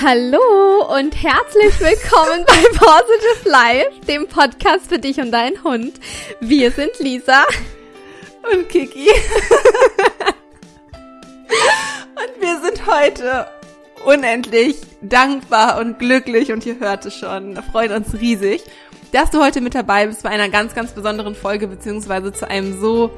Hallo und herzlich willkommen bei Positive Life, dem Podcast für dich und deinen Hund. Wir sind Lisa und Kiki. und wir sind heute unendlich dankbar und glücklich und ihr hört es schon, freut uns riesig, dass du heute mit dabei bist bei einer ganz, ganz besonderen Folge beziehungsweise zu einem so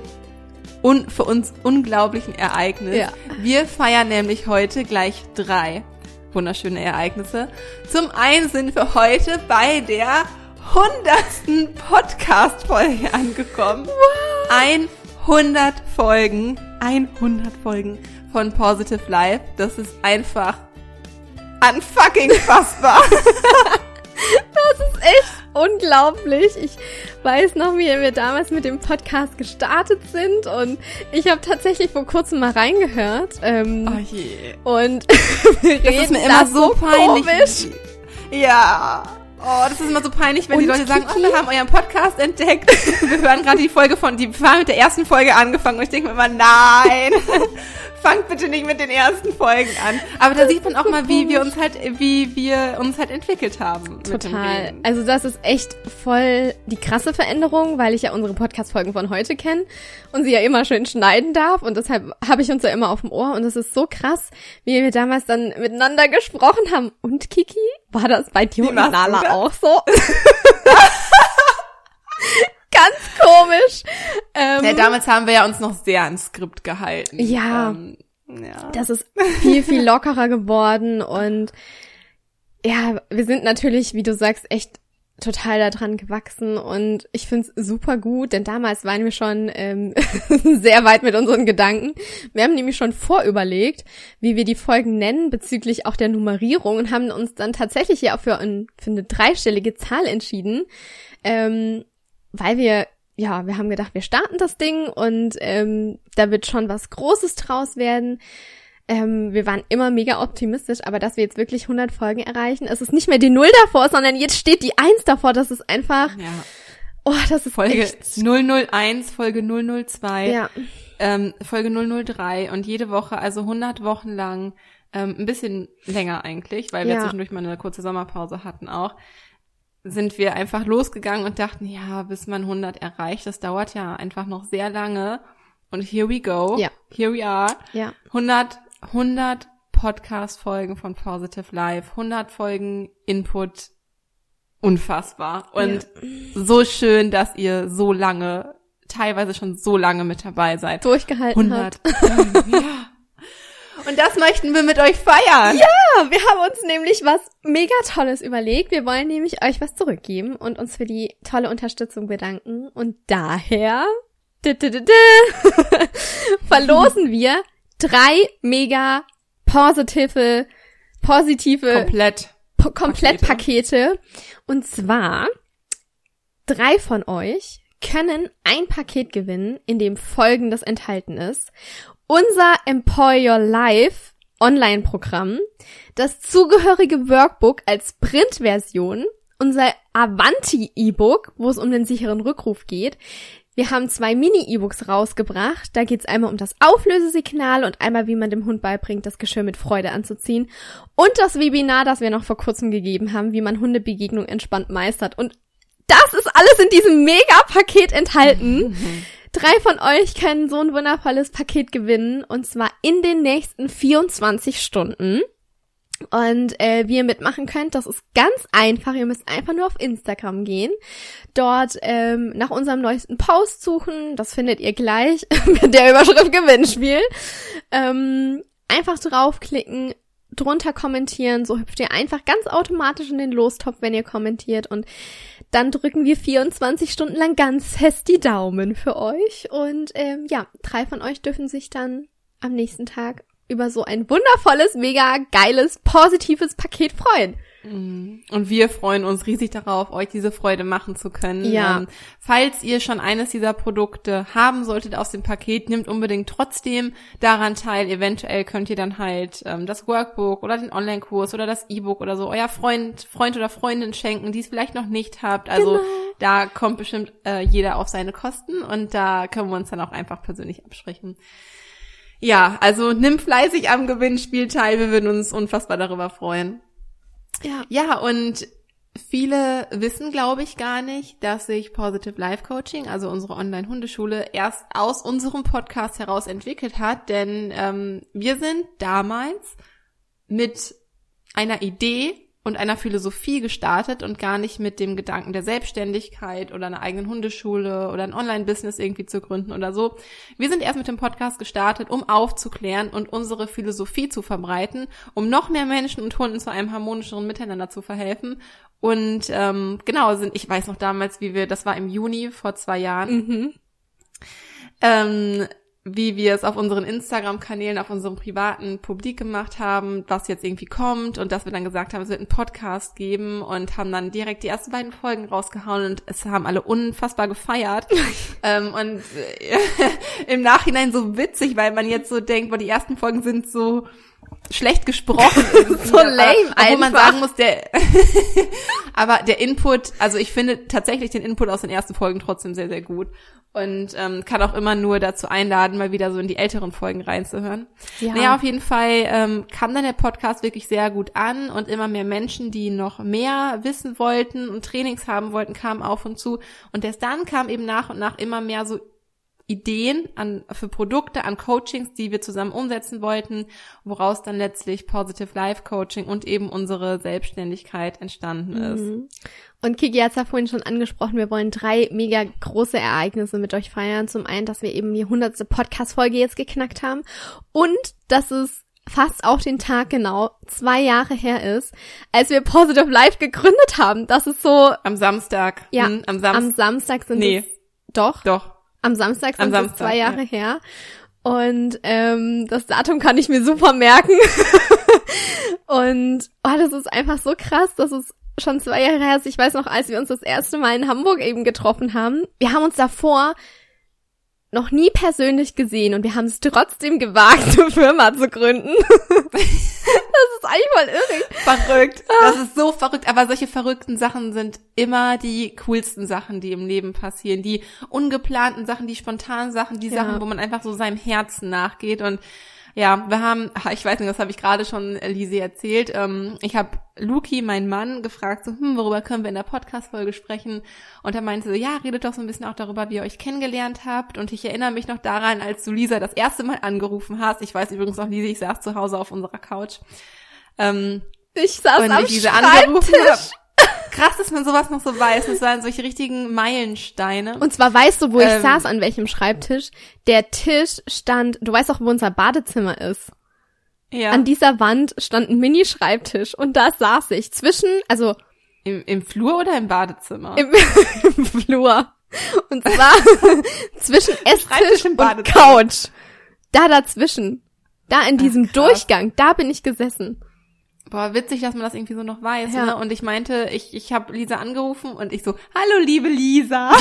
un für uns unglaublichen Ereignis. Ja. Wir feiern nämlich heute gleich drei wunderschöne Ereignisse. Zum einen sind wir heute bei der hundertsten Podcast-Folge angekommen. Wow. 100 Folgen, 100 Folgen von Positive Life. Das ist einfach unfucking fassbar. das ist echt unglaublich. Ich weiß noch, wie wir damals mit dem Podcast gestartet sind und ich habe tatsächlich vor kurzem mal reingehört. Ähm, oh je. Und wir das reden ist mir immer so peinlich. Komisch. Ja. Oh, das ist immer so peinlich, wenn und die Leute sagen, oh, wir haben euren Podcast entdeckt. wir hören gerade die Folge von, die wir haben mit der ersten Folge angefangen und ich denke mir immer, nein. fangt bitte nicht mit den ersten Folgen an. Aber da sieht man auch mal, wie wir uns halt, wie wir uns halt entwickelt haben. Total. Also das ist echt voll die krasse Veränderung, weil ich ja unsere Podcast-Folgen von heute kenne und sie ja immer schön schneiden darf und deshalb habe ich uns ja immer auf dem Ohr und es ist so krass, wie wir damals dann miteinander gesprochen haben. Und Kiki, war das bei dir und Nala auch so? ganz komisch. Ähm, ja, damals haben wir ja uns noch sehr ans Skript gehalten. Ja, ähm, ja. Das ist viel, viel lockerer geworden und ja, wir sind natürlich, wie du sagst, echt total daran gewachsen und ich find's super gut, denn damals waren wir schon ähm, sehr weit mit unseren Gedanken. Wir haben nämlich schon vorüberlegt, wie wir die Folgen nennen bezüglich auch der Nummerierung und haben uns dann tatsächlich ja für, ein, für eine dreistellige Zahl entschieden. Ähm, weil wir, ja, wir haben gedacht, wir starten das Ding und ähm, da wird schon was Großes draus werden. Ähm, wir waren immer mega optimistisch, aber dass wir jetzt wirklich 100 Folgen erreichen, es ist nicht mehr die Null davor, sondern jetzt steht die Eins davor. Das ist einfach, ja. oh, das ist Folge echt. 001, Folge 002, ja. ähm, Folge 003 und jede Woche, also 100 Wochen lang, ähm, ein bisschen länger eigentlich, weil wir ja. zwischendurch mal eine kurze Sommerpause hatten auch sind wir einfach losgegangen und dachten, ja, bis man 100 erreicht, das dauert ja einfach noch sehr lange. Und here we go. Ja. Here we are. Ja. 100, 100 Podcast-Folgen von Positive Life, 100 Folgen Input. Unfassbar. Und ja. so schön, dass ihr so lange, teilweise schon so lange mit dabei seid. Durchgehalten 100. habt. ja. Und das möchten wir mit euch feiern. Ja, wir haben uns nämlich was mega Tolles überlegt. Wir wollen nämlich euch was zurückgeben und uns für die tolle Unterstützung bedanken. Und daher verlosen wir drei mega positive, positive komplett po komplett Pakete. Und zwar drei von euch können ein Paket gewinnen, in dem Folgendes enthalten ist unser Employ Your Life Online-Programm, das zugehörige Workbook als Printversion, unser Avanti E-Book, wo es um den sicheren Rückruf geht. Wir haben zwei Mini-E-Books rausgebracht. Da geht es einmal um das Auflösesignal und einmal, wie man dem Hund beibringt, das Geschirr mit Freude anzuziehen. Und das Webinar, das wir noch vor kurzem gegeben haben, wie man Hundebegegnung entspannt meistert. Und das ist alles in diesem Mega-Paket enthalten. Drei von euch können so ein wundervolles Paket gewinnen und zwar in den nächsten 24 Stunden. Und äh, wie ihr mitmachen könnt, das ist ganz einfach. Ihr müsst einfach nur auf Instagram gehen, dort ähm, nach unserem neuesten Post suchen. Das findet ihr gleich mit der Überschrift Gewinnspiel. Ähm, einfach draufklicken, drunter kommentieren, so hüpft ihr einfach ganz automatisch in den Lostopf, wenn ihr kommentiert und dann drücken wir 24 Stunden lang ganz fest die Daumen für euch und ähm, ja, drei von euch dürfen sich dann am nächsten Tag über so ein wundervolles, mega geiles, positives Paket freuen. Mhm. Und wir freuen uns riesig darauf, euch diese Freude machen zu können. Ja. Ähm, falls ihr schon eines dieser Produkte haben solltet aus dem Paket, nehmt unbedingt trotzdem daran teil. Eventuell könnt ihr dann halt ähm, das Workbook oder den Online-Kurs oder das E-Book oder so euer Freund, Freund oder Freundin schenken, die es vielleicht noch nicht habt. Also genau. da kommt bestimmt äh, jeder auf seine Kosten und da können wir uns dann auch einfach persönlich absprechen. Ja, also nimm fleißig am Gewinnspiel teil. Wir würden uns unfassbar darüber freuen. Ja. Ja, und viele wissen, glaube ich, gar nicht, dass sich Positive Life Coaching, also unsere Online-Hundeschule, erst aus unserem Podcast heraus entwickelt hat. Denn ähm, wir sind damals mit einer Idee und einer Philosophie gestartet und gar nicht mit dem Gedanken der Selbstständigkeit oder einer eigenen Hundeschule oder ein Online-Business irgendwie zu gründen oder so. Wir sind erst mit dem Podcast gestartet, um aufzuklären und unsere Philosophie zu verbreiten, um noch mehr Menschen und Hunden zu einem harmonischeren Miteinander zu verhelfen. Und ähm, genau, sind, ich weiß noch damals, wie wir, das war im Juni vor zwei Jahren, Mhm. ähm, wie wir es auf unseren Instagram-Kanälen, auf unserem privaten Publik gemacht haben, was jetzt irgendwie kommt und dass wir dann gesagt haben, es wird einen Podcast geben und haben dann direkt die ersten beiden Folgen rausgehauen und es haben alle unfassbar gefeiert. ähm, und äh, im Nachhinein so witzig, weil man jetzt so denkt, boah, die ersten Folgen sind so schlecht gesprochen. So lame Aber, Obwohl man einfach. sagen muss, der aber der Input, also ich finde tatsächlich den Input aus den ersten Folgen trotzdem sehr, sehr gut. Und ähm, kann auch immer nur dazu einladen, mal wieder so in die älteren Folgen reinzuhören. Ja. Naja, auf jeden Fall ähm, kam dann der Podcast wirklich sehr gut an und immer mehr Menschen, die noch mehr wissen wollten und Trainings haben wollten, kamen auf und zu. Und erst dann kam eben nach und nach immer mehr so Ideen an, für Produkte, an Coachings, die wir zusammen umsetzen wollten, woraus dann letztlich Positive Life Coaching und eben unsere Selbstständigkeit entstanden ist. Mhm. Und Kiki hat es ja vorhin schon angesprochen, wir wollen drei mega große Ereignisse mit euch feiern. Zum einen, dass wir eben die hundertste Podcast-Folge jetzt geknackt haben und dass es fast auch den Tag genau zwei Jahre her ist, als wir Positive Life gegründet haben. Das ist so, Am Samstag. ja, hm, am Samstag. am Samstag sind Nee. es, doch, Doch. Am Samstag Am sind es Samstag, zwei ja. Jahre her. Und ähm, das Datum kann ich mir super merken. Und oh, das ist einfach so krass, dass es schon zwei Jahre her ist. Ich weiß noch, als wir uns das erste Mal in Hamburg eben getroffen haben. Wir haben uns davor noch nie persönlich gesehen und wir haben es trotzdem gewagt, eine Firma zu gründen. das ist eigentlich voll irre. Verrückt. Das ist so verrückt. Aber solche verrückten Sachen sind immer die coolsten Sachen, die im Leben passieren. Die ungeplanten Sachen, die spontanen Sachen, die Ja. Sachen, wo man einfach so seinem Herzen nachgeht. Und ja, wir haben, ich weiß nicht, das habe ich gerade schon Lise erzählt. Ähm, ich habe Luki, meinen Mann, gefragt, so, hm, worüber können wir in der Podcast-Folge sprechen? Und er meinte so, ja, redet doch so ein bisschen auch darüber, wie ihr euch kennengelernt habt. Und ich erinnere mich noch daran, als du Lisa das erste Mal angerufen hast. Ich weiß übrigens noch, Lise, ich saß zu Hause auf unserer Couch. Ähm, Ich saß und am ich angerufen Schreibtisch. Krass, dass man sowas noch so weiß. Das waren solche richtigen Meilensteine. Und zwar weißt du, wo ich Ähm. saß, an welchem Schreibtisch. Der Tisch stand, du weißt auch, wo unser Badezimmer ist. ja, An dieser Wand stand ein Mini-Schreibtisch und da saß ich zwischen, also im, im Flur oder im Badezimmer? im, im Flur. Und zwar zwischen Esstisch und. Couch. Da dazwischen. Da in diesem krass. Durchgang, da bin ich gesessen. Boah, witzig, dass man das irgendwie so noch weiß. Ja. Ne? Und ich meinte, ich, ich habe Lisa angerufen und ich so, hallo liebe Lisa.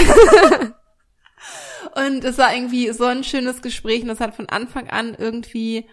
und es war irgendwie so ein schönes Gespräch und es hat von Anfang an irgendwie,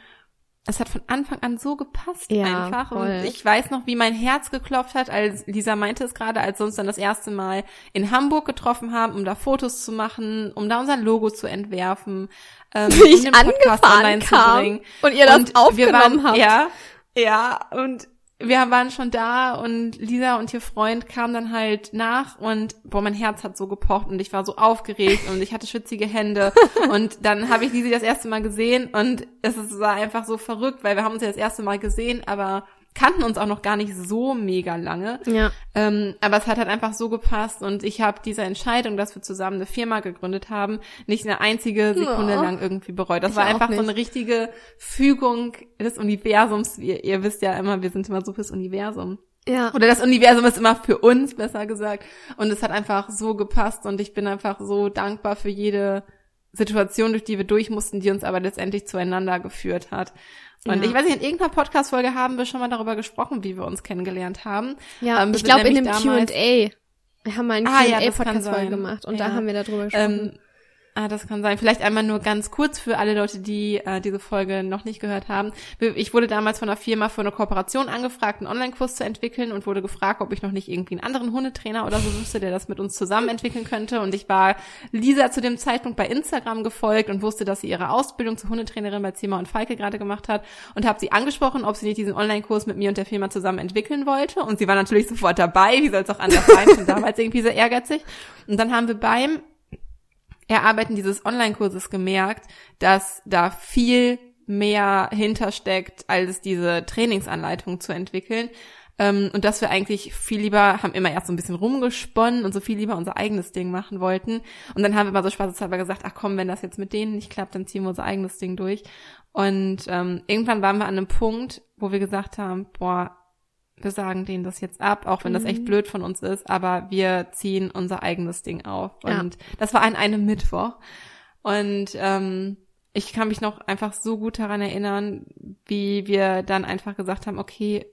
es hat von Anfang an so gepasst Ja, einfach. voll. Und ich weiß noch, wie mein Herz geklopft hat, als Lisa meinte es gerade, als wir uns dann das erste Mal in Hamburg getroffen haben, um da Fotos zu machen, um da unser Logo zu entwerfen. Ähm, ich um den Podcast online zu kam bringen. und ihr das Und wir aufgenommen waren, habt. Ja, ja, und wir waren schon da und Lisa und ihr Freund kamen dann halt nach und boah, mein Herz hat so gepocht und ich war so aufgeregt und ich hatte schwitzige Hände. Und dann habe ich Lisa das erste Mal gesehen und es war einfach so verrückt, weil wir haben uns ja das erste Mal gesehen, aber kannten uns auch noch gar nicht so mega lange. Ja. Ähm, aber es hat halt einfach so gepasst und ich habe diese Entscheidung, dass wir zusammen eine Firma gegründet haben, nicht eine einzige Sekunde Oh. lang irgendwie bereut. Das Ich war einfach so nicht. eine richtige Fügung des Universums. Ihr, ihr wisst ja immer, wir sind immer so fürs Universum. Ja. Oder das Universum ist immer für uns, besser gesagt. Und es hat einfach so gepasst und ich bin einfach so dankbar für jede Situation, durch die wir durch mussten, die uns aber letztendlich zueinander geführt hat. Und Ja. ich weiß nicht, in irgendeiner Podcast-Folge haben wir schon mal darüber gesprochen, wie wir uns kennengelernt haben. Ja, Ähm, ich glaube in dem Q&A. Wir haben mal eine Ah, ja, Q&A-Podcast-Folge gemacht und Ja. da haben wir darüber gesprochen. Ähm, Ah, das kann sein. Vielleicht einmal nur ganz kurz für alle Leute, die äh, diese Folge noch nicht gehört haben. Ich wurde damals von einer Firma für eine Kooperation angefragt, einen Online-Kurs zu entwickeln und wurde gefragt, ob ich noch nicht irgendwie einen anderen Hundetrainer oder so wüsste, der das mit uns zusammen entwickeln könnte. Und ich war Lisa zu dem Zeitpunkt bei Instagram gefolgt und wusste, dass sie ihre Ausbildung zur Hundetrainerin bei Zima und Falke gerade gemacht hat und habe sie angesprochen, ob sie nicht diesen Online-Kurs mit mir und der Firma zusammen entwickeln wollte. Und sie war natürlich sofort dabei. Wie soll es auch anders sein? Schon damals irgendwie sehr ehrgeizig. Und dann haben wir beim Erarbeiten dieses Online-Kurses gemerkt, dass da viel mehr hintersteckt, als diese Trainingsanleitung zu entwickeln. Ähm, und dass wir eigentlich viel lieber, haben immer erst so ein bisschen rumgesponnen und so viel lieber unser eigenes Ding machen wollten. Und dann haben wir mal so spaßeshalber gesagt, ach komm, wenn das jetzt mit denen nicht klappt, dann ziehen wir unser eigenes Ding durch. Und ähm, irgendwann waren wir an einem Punkt, wo wir gesagt haben, boah, wir sagen denen das jetzt ab, auch wenn das echt mhm. blöd von uns ist, aber wir ziehen unser eigenes Ding auf. Und ja. das war an einem Mittwoch. Und ähm, ich kann mich noch einfach so gut daran erinnern, wie wir dann einfach gesagt haben, okay,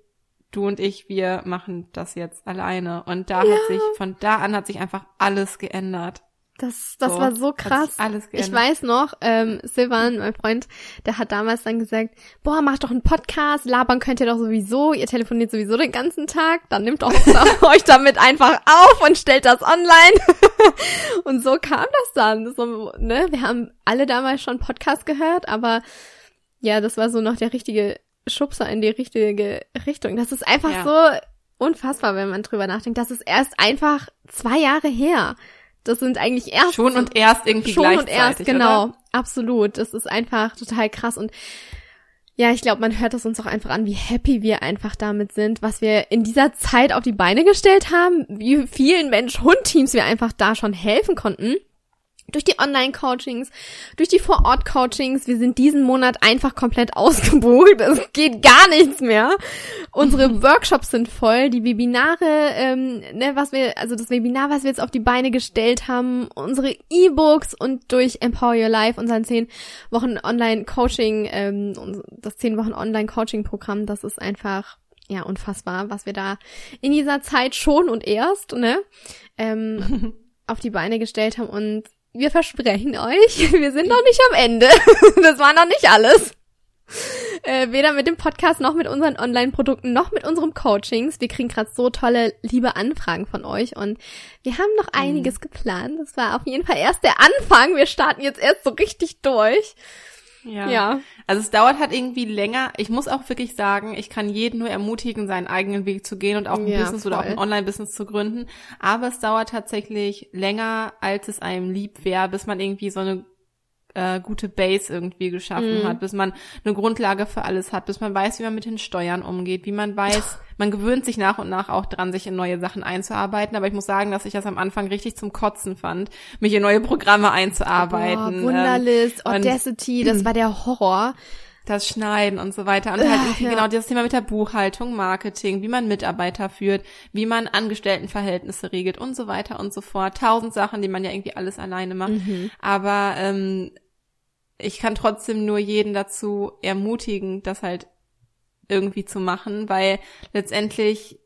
du und ich, wir machen das jetzt alleine. Und da ja. hat sich, von da an hat sich einfach alles geändert. Das, das so, war so krass. Alles ich weiß noch, ähm, Silvan, mein Freund, der hat damals dann gesagt, boah, mach doch einen Podcast, labern könnt ihr doch sowieso, ihr telefoniert sowieso den ganzen Tag, dann nimmt doch euch damit einfach auf und stellt das online. und so kam das dann. So, ne? Wir haben alle damals schon Podcast gehört, aber ja, das war so noch der richtige Schubser in die richtige Richtung. Das ist einfach ja. so unfassbar, wenn man drüber nachdenkt. Das ist erst einfach zwei Jahre her. Das sind eigentlich erst schon und erst irgendwie schon und erst genau, oder? absolut. Das ist einfach total krass und ja, ich glaube, man hört es uns auch einfach an, wie happy wir einfach damit sind, was wir in dieser Zeit auf die Beine gestellt haben, wie vielen Mensch-Hund-Teams wir einfach da schon helfen konnten durch die Online-Coachings, durch die Vor-Ort-Coachings. Wir sind diesen Monat einfach komplett ausgebucht. Es geht gar nichts mehr. Unsere Workshops sind voll, die Webinare, ähm, ne, was wir, also das Webinar, was wir jetzt auf die Beine gestellt haben, unsere E-Books und durch Empower Your Life, unseren zehn Wochen Online-Coaching, ähm, das zehn Wochen Online-Coaching-Programm, das ist einfach ja unfassbar, was wir da in dieser Zeit schon und erst, ne, ähm, auf die Beine gestellt haben und wir versprechen euch, wir sind noch nicht am Ende. Das war noch nicht alles. Äh, weder mit dem Podcast noch mit unseren Online-Produkten noch mit unserem Coachings. Wir kriegen gerade so tolle, liebe Anfragen von euch und wir haben noch mhm. einiges geplant. Das war auf jeden Fall erst der Anfang. Wir starten jetzt erst so richtig durch. Ja. ja. Also es dauert halt irgendwie länger. Ich muss auch wirklich sagen, ich kann jeden nur ermutigen, seinen eigenen Weg zu gehen und auch ein ja, Business voll. oder auch ein Online-Business zu gründen. Aber es dauert tatsächlich länger, als es einem lieb wäre, bis man irgendwie so eine äh, gute Base irgendwie geschaffen mhm. hat, bis man eine Grundlage für alles hat, bis man weiß, wie man mit den Steuern umgeht, wie man weiß, man gewöhnt sich nach und nach auch dran, sich in neue Sachen einzuarbeiten. Aber ich muss sagen, dass ich das am Anfang richtig zum Kotzen fand, mich in neue Programme einzuarbeiten. Boah, Wunderlist, ähm, Audacity, das war der Horror das Schneiden und so weiter. Und halt irgendwie ja. genau das Thema mit der Buchhaltung, Marketing, wie man Mitarbeiter führt, wie man Angestelltenverhältnisse regelt und so weiter und so fort. Tausend Sachen, die man ja irgendwie alles alleine macht. Mhm. Aber ähm, ich kann trotzdem nur jeden dazu ermutigen, das halt irgendwie zu machen, weil letztendlich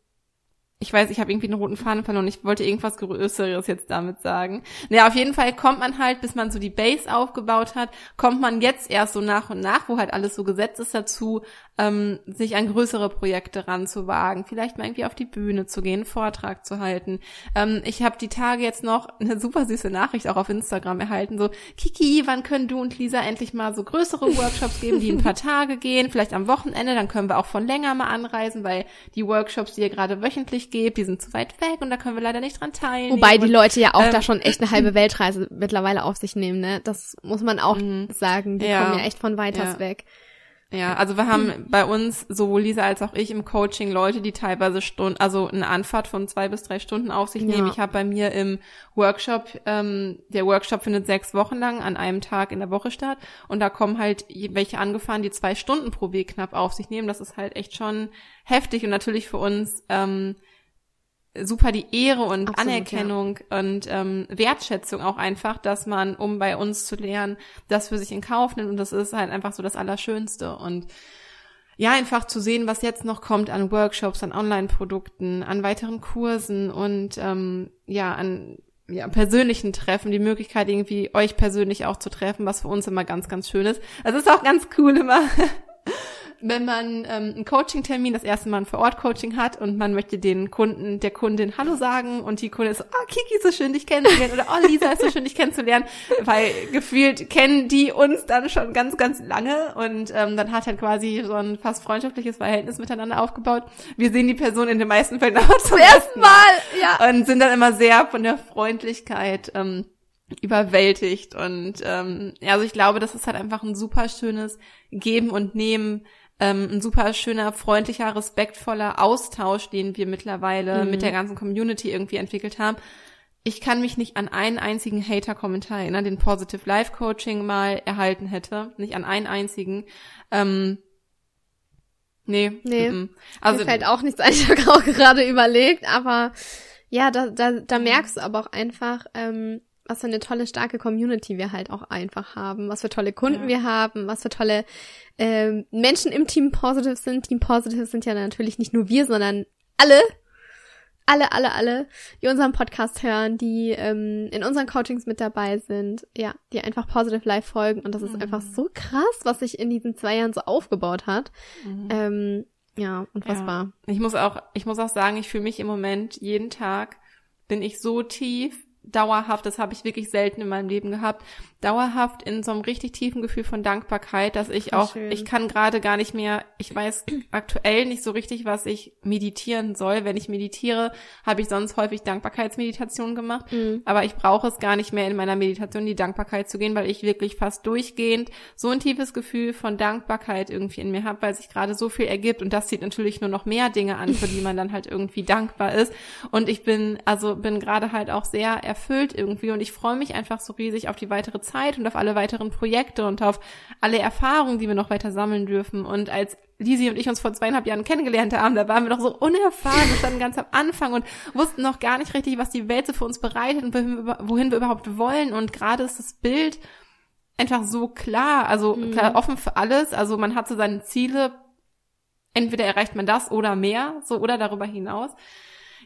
ich weiß, ich habe irgendwie einen roten Faden verloren. Ich wollte irgendwas Größeres jetzt damit sagen. Naja, auf jeden Fall kommt man halt, bis man so die Base aufgebaut hat, kommt man jetzt erst so nach und nach, wo halt alles so gesetzt ist dazu, ähm, sich an größere Projekte ranzuwagen, vielleicht mal irgendwie auf die Bühne zu gehen, einen Vortrag zu halten. Ähm, ich habe die Tage jetzt noch eine super süße Nachricht auch auf Instagram erhalten, so Kiki, wann können du und Lisa endlich mal so größere Workshops geben, die ein paar Tage gehen, vielleicht am Wochenende, dann können wir auch von länger mal anreisen, weil die Workshops, die ihr gerade wöchentlich gebt, die sind zu weit weg und da können wir leider nicht dran teilnehmen. Wobei die Leute ja auch ähm, da schon echt eine halbe Weltreise mittlerweile auf sich nehmen, ne? Das muss man auch mhm. sagen. Die ja. kommen ja echt von weiters ja. weg. Ja, also wir haben bei uns, sowohl Lisa als auch ich im Coaching Leute, die teilweise Stunden, also eine Anfahrt von zwei bis drei Stunden auf sich nehmen. Ja. Ich habe bei mir im Workshop, ähm, der Workshop findet sechs Wochen lang an einem Tag in der Woche statt und da kommen halt welche angefahren, die zwei Stunden pro Weg knapp auf sich nehmen. Das ist halt echt schon heftig und natürlich für uns ähm, super die Ehre und Absolut, Anerkennung ja. und ähm, Wertschätzung auch einfach, dass man, um bei uns zu lernen, das für sich in Kauf nimmt und das ist halt einfach so das Allerschönste und ja, einfach zu sehen, was jetzt noch kommt an Workshops, an Online-Produkten, an weiteren Kursen und ähm, ja, an ja, persönlichen Treffen, die Möglichkeit irgendwie euch persönlich auch zu treffen, was für uns immer ganz, ganz schön ist. Es ist auch ganz cool immer, wenn man ähm, einen Coaching-Termin, das erste Mal ein Vor-Ort-Coaching hat und man möchte den Kunden, der Kundin Hallo sagen und die Kundin ist so, oh, Kiki, so schön, dich kennenzulernen oder oh, Lisa, ist so schön, dich kennenzulernen, weil gefühlt kennen die uns dann schon ganz, ganz lange und ähm, dann hat halt quasi so ein fast freundschaftliches Verhältnis miteinander aufgebaut. Wir sehen die Person in den meisten Fällen aber zum ersten Mal, ja. Und sind dann immer sehr von der Freundlichkeit ähm, überwältigt und ähm, ja, also ich glaube, das ist halt einfach ein super schönes Geben und Nehmen ähm, ein super schöner, freundlicher, respektvoller Austausch, den wir mittlerweile mhm. mit der ganzen Community irgendwie entwickelt haben. Ich kann mich nicht an einen einzigen Hater-Kommentar erinnern, den Positive Life Coaching mal erhalten hätte. Nicht an einen einzigen. Ähm, nee. Nee. M -m. Also, Mir fällt auch nichts ein, ich habe auch gerade überlegt, aber ja, da, da, da merkst du aber auch einfach, ähm, was für eine tolle, starke Community wir halt auch einfach haben, was für tolle Kunden ja. wir haben, was für tolle ähm, Menschen im Team Positive sind. Team Positive sind ja natürlich nicht nur wir, sondern alle, alle, alle, alle, die unseren Podcast hören, die ähm, in unseren Coachings mit dabei sind, ja, die einfach Positive Life folgen. Und das ist mhm. einfach so krass, was sich in diesen zwei Jahren so aufgebaut hat. Mhm. Ähm, ja, unfassbar. Ja. Ich muss auch, ich muss auch sagen, ich fühle mich im Moment jeden Tag bin ich so tief dauerhaft, das habe ich wirklich selten in meinem Leben gehabt, dauerhaft in so einem richtig tiefen Gefühl von Dankbarkeit, dass ich auch, schön. ich kann gerade gar nicht mehr, ich weiß aktuell nicht so richtig, was ich meditieren soll. Wenn ich meditiere, habe ich sonst häufig Dankbarkeitsmeditation gemacht, mhm. aber ich brauche es gar nicht mehr in meiner Meditation die Dankbarkeit zu gehen, weil ich wirklich fast durchgehend so ein tiefes Gefühl von Dankbarkeit irgendwie in mir habe, weil sich gerade so viel ergibt und das zieht natürlich nur noch mehr Dinge an, für die man dann halt irgendwie dankbar ist und ich bin, also bin gerade halt auch sehr erfüllt irgendwie und ich freue mich einfach so riesig auf die weitere Zeit und auf alle weiteren Projekte und auf alle Erfahrungen, die wir noch weiter sammeln dürfen. Und als Lisi und ich uns vor zweieinhalb Jahren kennengelernt haben, da waren wir noch so unerfahren, wir standen ganz am Anfang und wussten noch gar nicht richtig, was die Welt so für uns bereitet und wohin wir überhaupt wollen. Und gerade ist das Bild einfach so klar, also mhm. klar offen für alles. Also man hat so seine Ziele, entweder erreicht man das oder mehr, so oder darüber hinaus.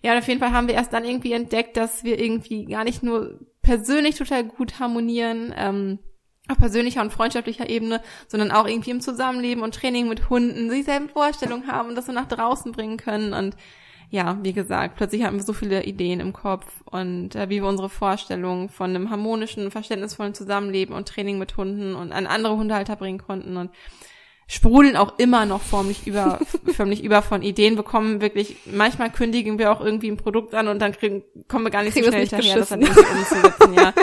Ja, auf jeden Fall haben wir erst dann irgendwie entdeckt, dass wir irgendwie gar nicht nur persönlich total gut harmonieren, ähm, auf persönlicher und freundschaftlicher Ebene, sondern auch irgendwie im Zusammenleben und Training mit Hunden dieselben Vorstellungen haben und das so nach draußen bringen können. Und ja, wie gesagt, plötzlich haben wir so viele Ideen im Kopf und äh, wie wir unsere Vorstellungen von einem harmonischen, verständnisvollen Zusammenleben und Training mit Hunden und an andere Hundehalter bringen konnten. Und sprudeln auch immer noch förmlich über, förmlich über von Ideen bekommen. Wirklich, manchmal kündigen wir auch irgendwie ein Produkt an und dann kriegen, kommen wir gar nicht kriegen so schnell hinterher, das dann umzusetzen, ja.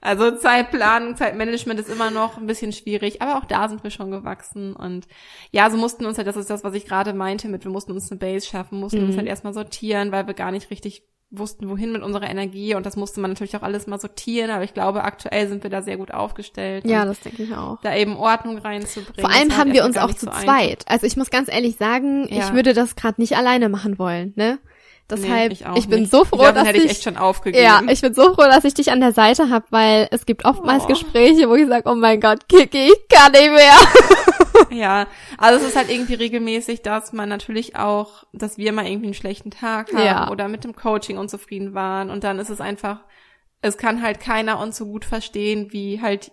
Also Zeitplanung, Zeitmanagement ist immer noch ein bisschen schwierig, aber auch da sind wir schon gewachsen und ja, so mussten uns halt, das ist das, was ich gerade meinte mit, wir mussten uns eine Base schaffen, mussten mhm. uns halt erstmal sortieren, weil wir gar nicht richtig wussten, wohin mit unserer Energie und das musste man natürlich auch alles mal sortieren, aber ich glaube, aktuell sind wir da sehr gut aufgestellt. Ja, das denke ich auch. Da eben Ordnung reinzubringen. Vor allem haben wir uns auch zu so zweit. Also ich muss ganz ehrlich sagen, ja. ich würde das gerade nicht alleine machen wollen, ne? Deshalb, nee, ich, ich, bin nicht. so froh, ich glaub, dass hätte ich, ich echt schon aufgegeben. Ja, ich bin so froh, dass ich dich an der Seite habe, weil es gibt oftmals oh. Gespräche, wo ich sage, oh mein Gott, Kiki, ich kann nicht mehr. ja, also es ist halt irgendwie regelmäßig, dass man natürlich auch, dass wir mal irgendwie einen schlechten Tag haben ja. oder mit dem Coaching unzufrieden waren und dann ist es einfach, es kann halt keiner uns so gut verstehen, wie halt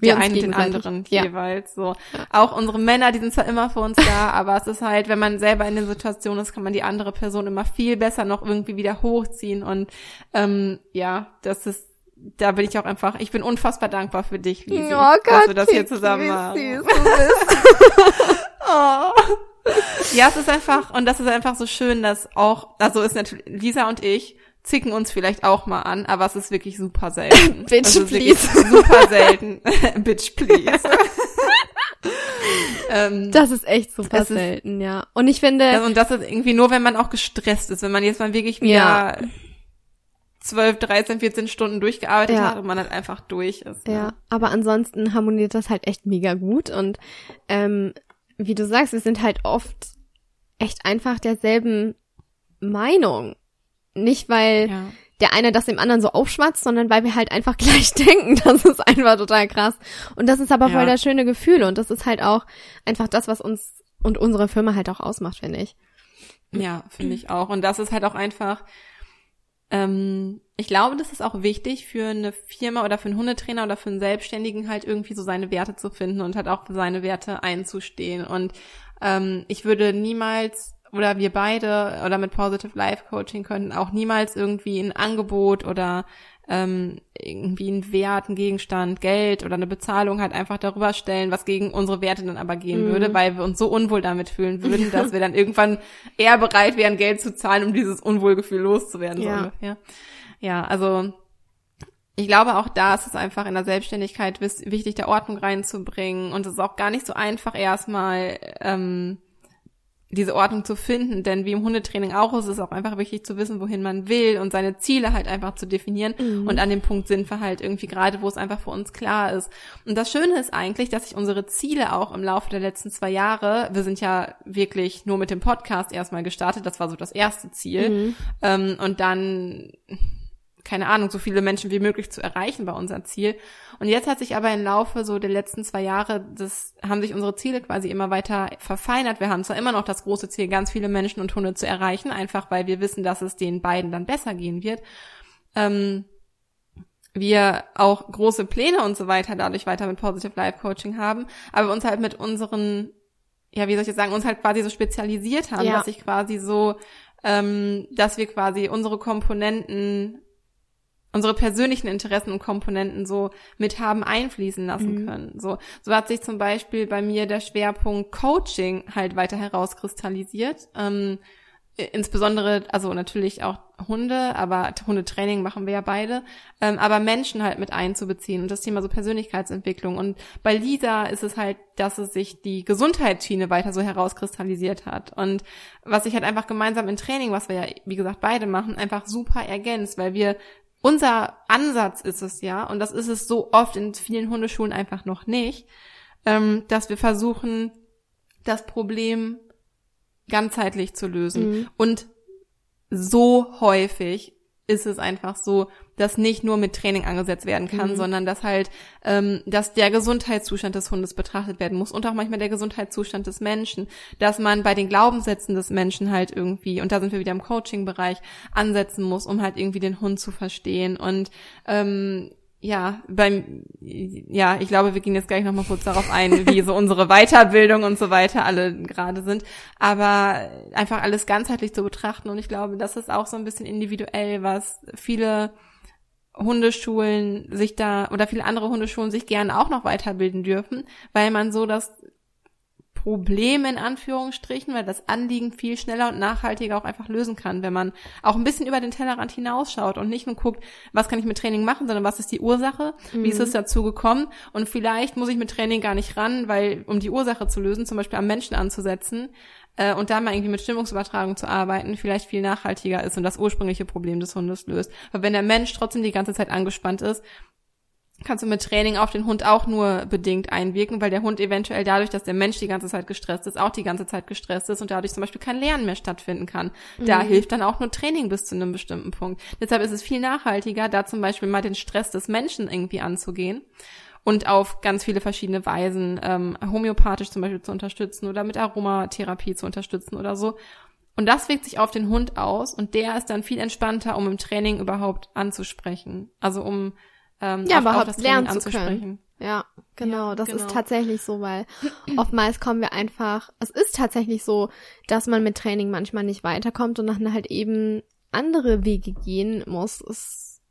wir, wir einen den anderen ja. jeweils so. Auch unsere Männer, die sind zwar immer für uns da, aber es ist halt, wenn man selber in der Situation ist, kann man die andere Person immer viel besser noch irgendwie wieder hochziehen und ähm, ja, das ist da bin ich auch einfach, ich bin unfassbar dankbar für dich, Lisi, oh Gott, dass wir das hier zusammen machen. oh. Ja, es ist einfach, und das ist einfach so schön, dass auch, also ist natürlich, Lisa und ich zicken uns vielleicht auch mal an, aber es ist wirklich super selten. Bitch, also please. Super selten. Bitch, please. ähm, das ist echt super selten, ist, ja. Und ich finde. Ja, und das ist irgendwie nur, wenn man auch gestresst ist, wenn man jetzt mal wirklich wieder ja. 12, 13, 14 Stunden durchgearbeitet ja. hat und man halt einfach durch ist. Ne? Ja, aber ansonsten harmoniert das halt echt mega gut und ähm, wie du sagst, wir sind halt oft echt einfach derselben Meinung. Nicht, weil ja. der eine das dem anderen so aufschwatzt, sondern weil wir halt einfach gleich denken. Das ist einfach total krass. Und das ist aber ja. voll das schöne Gefühl und das ist halt auch einfach das, was uns und unsere Firma halt auch ausmacht, finde ich. Ja, finde ich auch. Und das ist halt auch einfach, ähm, ich glaube, das ist auch wichtig für eine Firma oder für einen Hundetrainer oder für einen Selbstständigen halt irgendwie so seine Werte zu finden und halt auch für seine Werte einzustehen. Und ähm, ich würde niemals oder wir beide oder mit Positive Life Coaching könnten auch niemals irgendwie ein Angebot oder ähm, irgendwie einen Wert, einen Gegenstand, Geld oder eine Bezahlung halt einfach darüber stellen, was gegen unsere Werte dann aber gehen mhm. würde, weil wir uns so unwohl damit fühlen würden, dass wir dann irgendwann eher bereit wären, Geld zu zahlen, um dieses Unwohlgefühl loszuwerden. Ja. So ungefähr. ja, also ich glaube, auch da ist es einfach in der Selbstständigkeit wichtig, der Ordnung reinzubringen. Und es ist auch gar nicht so einfach, erstmal ähm, diese Ordnung zu finden. Denn wie im Hundetraining auch ist es auch einfach wichtig zu wissen, wohin man will und seine Ziele halt einfach zu definieren. Mhm. Und an dem Punkt sind wir halt irgendwie gerade, wo es einfach für uns klar ist. Und das Schöne ist eigentlich, dass sich unsere Ziele auch im Laufe der letzten zwei Jahre, wir sind ja wirklich nur mit dem Podcast erstmal gestartet, das war so das erste Ziel. Mhm. Ähm, und dann keine Ahnung, so viele Menschen wie möglich zu erreichen war unser Ziel. Und jetzt hat sich aber im Laufe so der letzten zwei Jahre, das haben sich unsere Ziele quasi immer weiter verfeinert. Wir haben zwar immer noch das große Ziel, ganz viele Menschen und Hunde zu erreichen, einfach weil wir wissen, dass es den beiden dann besser gehen wird. Ähm, wir auch große Pläne und so weiter dadurch weiter mit Positive Life Coaching haben, aber uns halt mit unseren, ja, wie soll ich jetzt sagen, uns halt quasi so spezialisiert haben, ja. dass ich quasi so, ähm, dass wir quasi unsere Komponenten unsere persönlichen Interessen und Komponenten so mit haben einfließen lassen mhm. können. So, so hat sich zum Beispiel bei mir der Schwerpunkt Coaching halt weiter herauskristallisiert. Ähm, insbesondere, also natürlich auch Hunde, aber Hundetraining machen wir ja beide, ähm, aber Menschen halt mit einzubeziehen und das Thema so Persönlichkeitsentwicklung. Und bei Lisa ist es halt, dass es sich die Gesundheitsschiene weiter so herauskristallisiert hat. Und was sich halt einfach gemeinsam im Training, was wir ja, wie gesagt, beide machen, einfach super ergänzt, weil wir unser Ansatz ist es ja, und das ist es so oft in vielen Hundeschulen einfach noch nicht, ähm, dass wir versuchen, das Problem ganzheitlich zu lösen. Mhm. Und so häufig ist es einfach so, dass nicht nur mit Training angesetzt werden kann, mhm. sondern dass halt, ähm, dass der Gesundheitszustand des Hundes betrachtet werden muss und auch manchmal der Gesundheitszustand des Menschen, dass man bei den Glaubenssätzen des Menschen halt irgendwie, und da sind wir wieder im Coaching-Bereich, ansetzen muss, um halt irgendwie den Hund zu verstehen und ähm, ja, beim, ja, ich glaube, wir gehen jetzt gleich nochmal kurz darauf ein, wie so unsere Weiterbildung und so weiter alle gerade sind. Aber einfach alles ganzheitlich zu betrachten. Und ich glaube, das ist auch so ein bisschen individuell, was viele Hundeschulen sich da oder viele andere Hundeschulen sich gerne auch noch weiterbilden dürfen, weil man so das Probleme in Anführungsstrichen, weil das Anliegen viel schneller und nachhaltiger auch einfach lösen kann, wenn man auch ein bisschen über den Tellerrand hinausschaut und nicht nur guckt, was kann ich mit Training machen, sondern was ist die Ursache, mhm. wie ist es mhm. dazu gekommen und vielleicht muss ich mit Training gar nicht ran, weil um die Ursache zu lösen, zum Beispiel am Menschen anzusetzen äh, und da mal irgendwie mit Stimmungsübertragung zu arbeiten, vielleicht viel nachhaltiger ist und das ursprüngliche Problem des Hundes löst. Weil wenn der Mensch trotzdem die ganze Zeit angespannt ist, kannst du mit Training auf den Hund auch nur bedingt einwirken, weil der Hund eventuell dadurch, dass der Mensch die ganze Zeit gestresst ist, auch die ganze Zeit gestresst ist und dadurch zum Beispiel kein Lernen mehr stattfinden kann. Da mhm. hilft dann auch nur Training bis zu einem bestimmten Punkt. Deshalb ist es viel nachhaltiger, da zum Beispiel mal den Stress des Menschen irgendwie anzugehen und auf ganz viele verschiedene Weisen ähm, homöopathisch zum Beispiel zu unterstützen oder mit Aromatherapie zu unterstützen oder so. Und das wirkt sich auf den Hund aus und der ist dann viel entspannter, um im Training überhaupt anzusprechen. Also um ähm, ja, überhaupt das lernen zu können. Ja, genau, ja, das genau. ist tatsächlich so, weil oftmals kommen wir einfach, es ist tatsächlich so, dass man mit Training manchmal nicht weiterkommt und dann halt eben andere Wege gehen muss. Es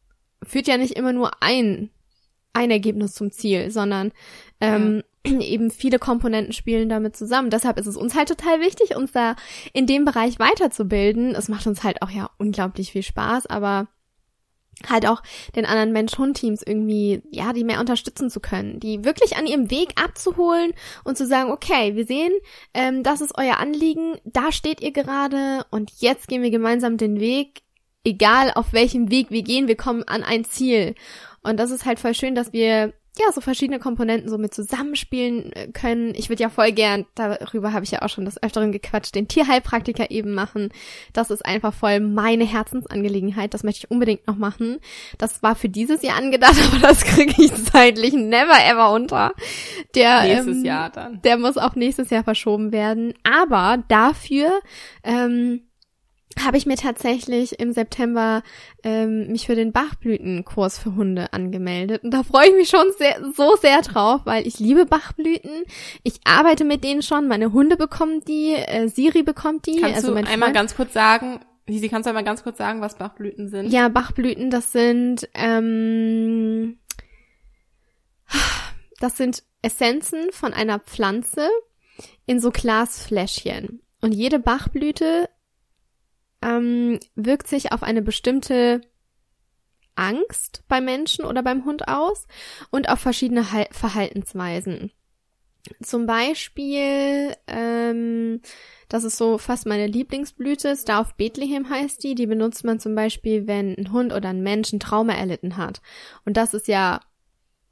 führt ja nicht immer nur ein, ein Ergebnis zum Ziel, sondern ähm, ja. eben viele Komponenten spielen damit zusammen. Deshalb ist es uns halt total wichtig, uns da in dem Bereich weiterzubilden. Es macht uns halt auch ja unglaublich viel Spaß, aber halt auch den anderen Mensch-Hund-Teams irgendwie, ja, die mehr unterstützen zu können, die wirklich an ihrem Weg abzuholen und zu sagen, okay, wir sehen, ähm, das ist euer Anliegen, da steht ihr gerade und jetzt gehen wir gemeinsam den Weg, egal auf welchem Weg wir gehen, wir kommen an ein Ziel. Und das ist halt voll schön, dass wir ja, so verschiedene Komponenten so mit zusammenspielen äh, können. Ich würde ja voll gern, darüber habe ich ja auch schon das Öfteren gequatscht, den Tierheilpraktiker eben machen. Das ist einfach voll meine Herzensangelegenheit. Das möchte ich unbedingt noch machen. Das war für dieses Jahr angedacht, aber das kriege ich zeitlich never ever unter. Der, nächstes ähm, Jahr dann. Der muss auch nächstes Jahr verschoben werden. Aber dafür, ähm, habe ich mir tatsächlich im September ähm, mich für den Bachblütenkurs für Hunde angemeldet. Und da freue ich mich schon sehr, so sehr drauf, weil ich liebe Bachblüten. Ich arbeite mit denen schon. Meine Hunde bekommen die, äh, Siri bekommt die. Kannst also du einmal Freund. ganz kurz sagen, Lisi, kannst du einmal ganz kurz sagen, was Bachblüten sind? Ja, Bachblüten, das sind ähm, das sind Essenzen von einer Pflanze in so Glasfläschchen. Und jede Bachblüte ähm, wirkt sich auf eine bestimmte Angst beim Menschen oder beim Hund aus und auf verschiedene Hal Verhaltensweisen. Zum Beispiel, ähm, das ist so fast meine Lieblingsblüte, Star of Bethlehem heißt die. Die benutzt man zum Beispiel, wenn ein Hund oder ein Mensch ein Trauma erlitten hat. Und das ist ja